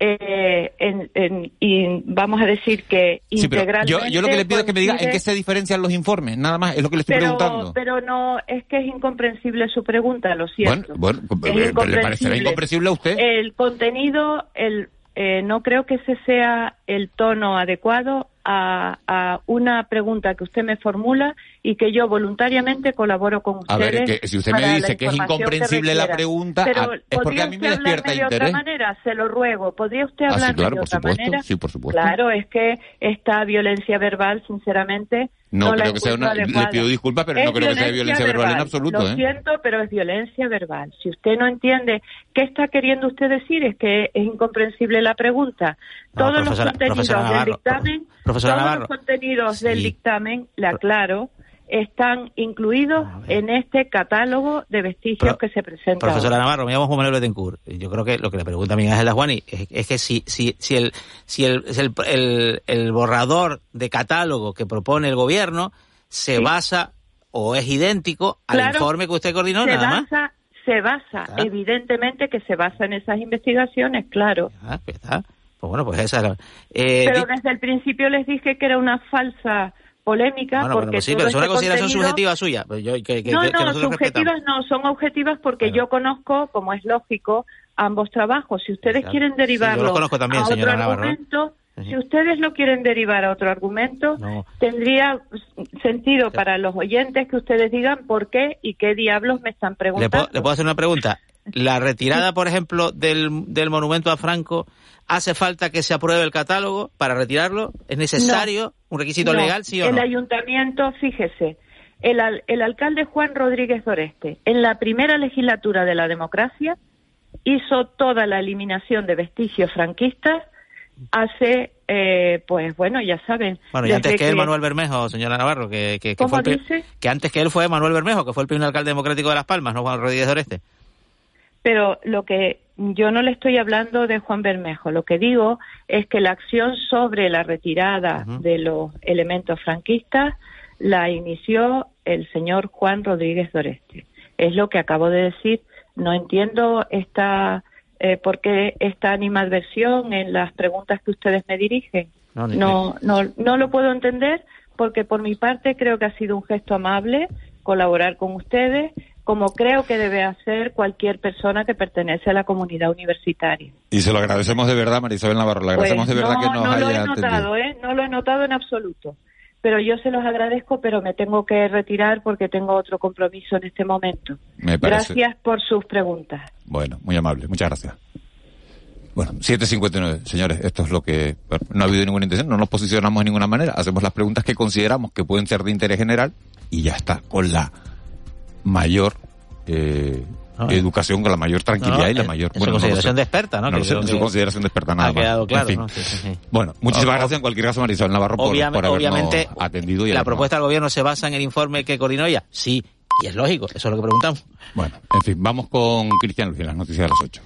Eh, en- en- y vamos a decir que Sí, integralmente yo, yo lo que le pido es que me diga en qué se diferencian los informes, nada más, es lo que le estoy pero, preguntando. pero no, es que es incomprensible su pregunta, lo siento. Bueno, bueno, Es eh, le parecerá incomprensible a usted. El contenido, el, eh, no creo que ese sea el tono adecuado a, a una pregunta que usted me formula y que yo voluntariamente colaboro con A ustedes. ver, que si usted me la dice que es información incomprensible la requiera. pregunta, Pero ah, es porque ¿podría a mí me despierta hablarme de interés. otra manera? Se lo ruego. ¿Podría usted Ah, sí, claro, de por otra supuesto, manera? sí, por supuesto. Claro, es que esta violencia verbal, sinceramente, No, no, la creo que sea una, le pido disculpas, pero Es no creo que sea violencia verbal en absoluto, Lo ¿eh? siento, pero es violencia verbal. Si usted no entiende qué está queriendo usted decir, es que es incomprensible la pregunta. No, Todos profesora- los contenidos del Navarro, dictamen, profesora todos Navarro. los contenidos del dictamen, le aclaro, están incluidos en este catálogo de vestigios que se presenta. Profesora ahora. Navarro, me llamo Juan Manuel Betancourt. Yo creo que lo que le pregunta a Miguel Ángel Juani es, es que si, si, si, el, si el, el, el, el borrador de catálogo que propone el gobierno se basa o es idéntico al Claro, informe que usted coordinó, nada más. basa, se basa, evidentemente que se basa en esas investigaciones, claro. Ah, pues está. Pues bueno, pues esa es la... Eh, pero desde el principio les dije que era una falsa polémica bueno, porque bueno, pues sí, pero es una este consideración contenido- subjetiva suya. Pues yo- que, que- no, que no, subjetivas no, son objetivas porque yo conozco, como es lógico, ambos trabajos. Si ustedes quieren derivarlo también, a otro argumento, si ustedes lo quieren derivar a otro argumento, No. tendría sentido para los oyentes que ustedes digan por qué y qué diablos me están ¿Le preguntando. puedo, le puedo hacer una pregunta? ¿La retirada, por ejemplo, del, del monumento a Franco, hace falta que se apruebe el catálogo para retirarlo? ¿Es necesario un requisito No, legal, sí o el no? ayuntamiento, fíjese, el, el alcalde Juan Rodríguez Doreste, en la primera legislatura de la democracia, hizo toda la eliminación de vestigios franquistas hace eh, pues bueno, ya saben. Bueno, y antes que, él, Manuel Bermejo, señora Navarro, que, que, que fue que antes que él fue Manuel Bermejo, que fue el primer alcalde democrático de Las Palmas, no Juan Rodríguez Oreste. Pero lo que yo no le estoy hablando de Juan Bermejo, lo que digo es que la acción sobre la retirada de los elementos franquistas la inició el señor Juan Rodríguez Doreste. Es lo que acabo de decir. No entiendo esta eh, por qué esta animadversión en las preguntas que ustedes me dirigen. No, no, no, lo puedo entender porque por mi parte creo que ha sido un gesto amable colaborar con ustedes como creo que debe hacer cualquier persona que pertenece a la comunidad universitaria. Y se lo agradecemos de verdad, Marisabel Navarro, le agradecemos de verdad pues que nos no haya lo he notado, ¿eh? No lo he notado en absoluto. Pero yo se los agradezco, pero me tengo que retirar porque tengo otro compromiso en este momento. Gracias por sus preguntas. Bueno, muy amable, muchas gracias. Bueno, 7.59, señores, esto es lo que... no ha habido ninguna intención, no nos posicionamos de ninguna manera, hacemos las preguntas que consideramos que pueden ser de interés general y ya está, con la mayor eh, educación, con la mayor tranquilidad y la mayor... bueno, consideración de experta, ¿no? No sé, su consideración de experta nada ha quedado claro, Bueno, muchísimas gracias en cualquier caso, Marisol Navarro, por, por obviamente, atendido. Y la propuesta del gobierno se basa en el informe que coordinó ella. Sí, y es lógico, eso es lo que preguntamos. Bueno, en fin, vamos con Cristian Luis en las noticias de las 8.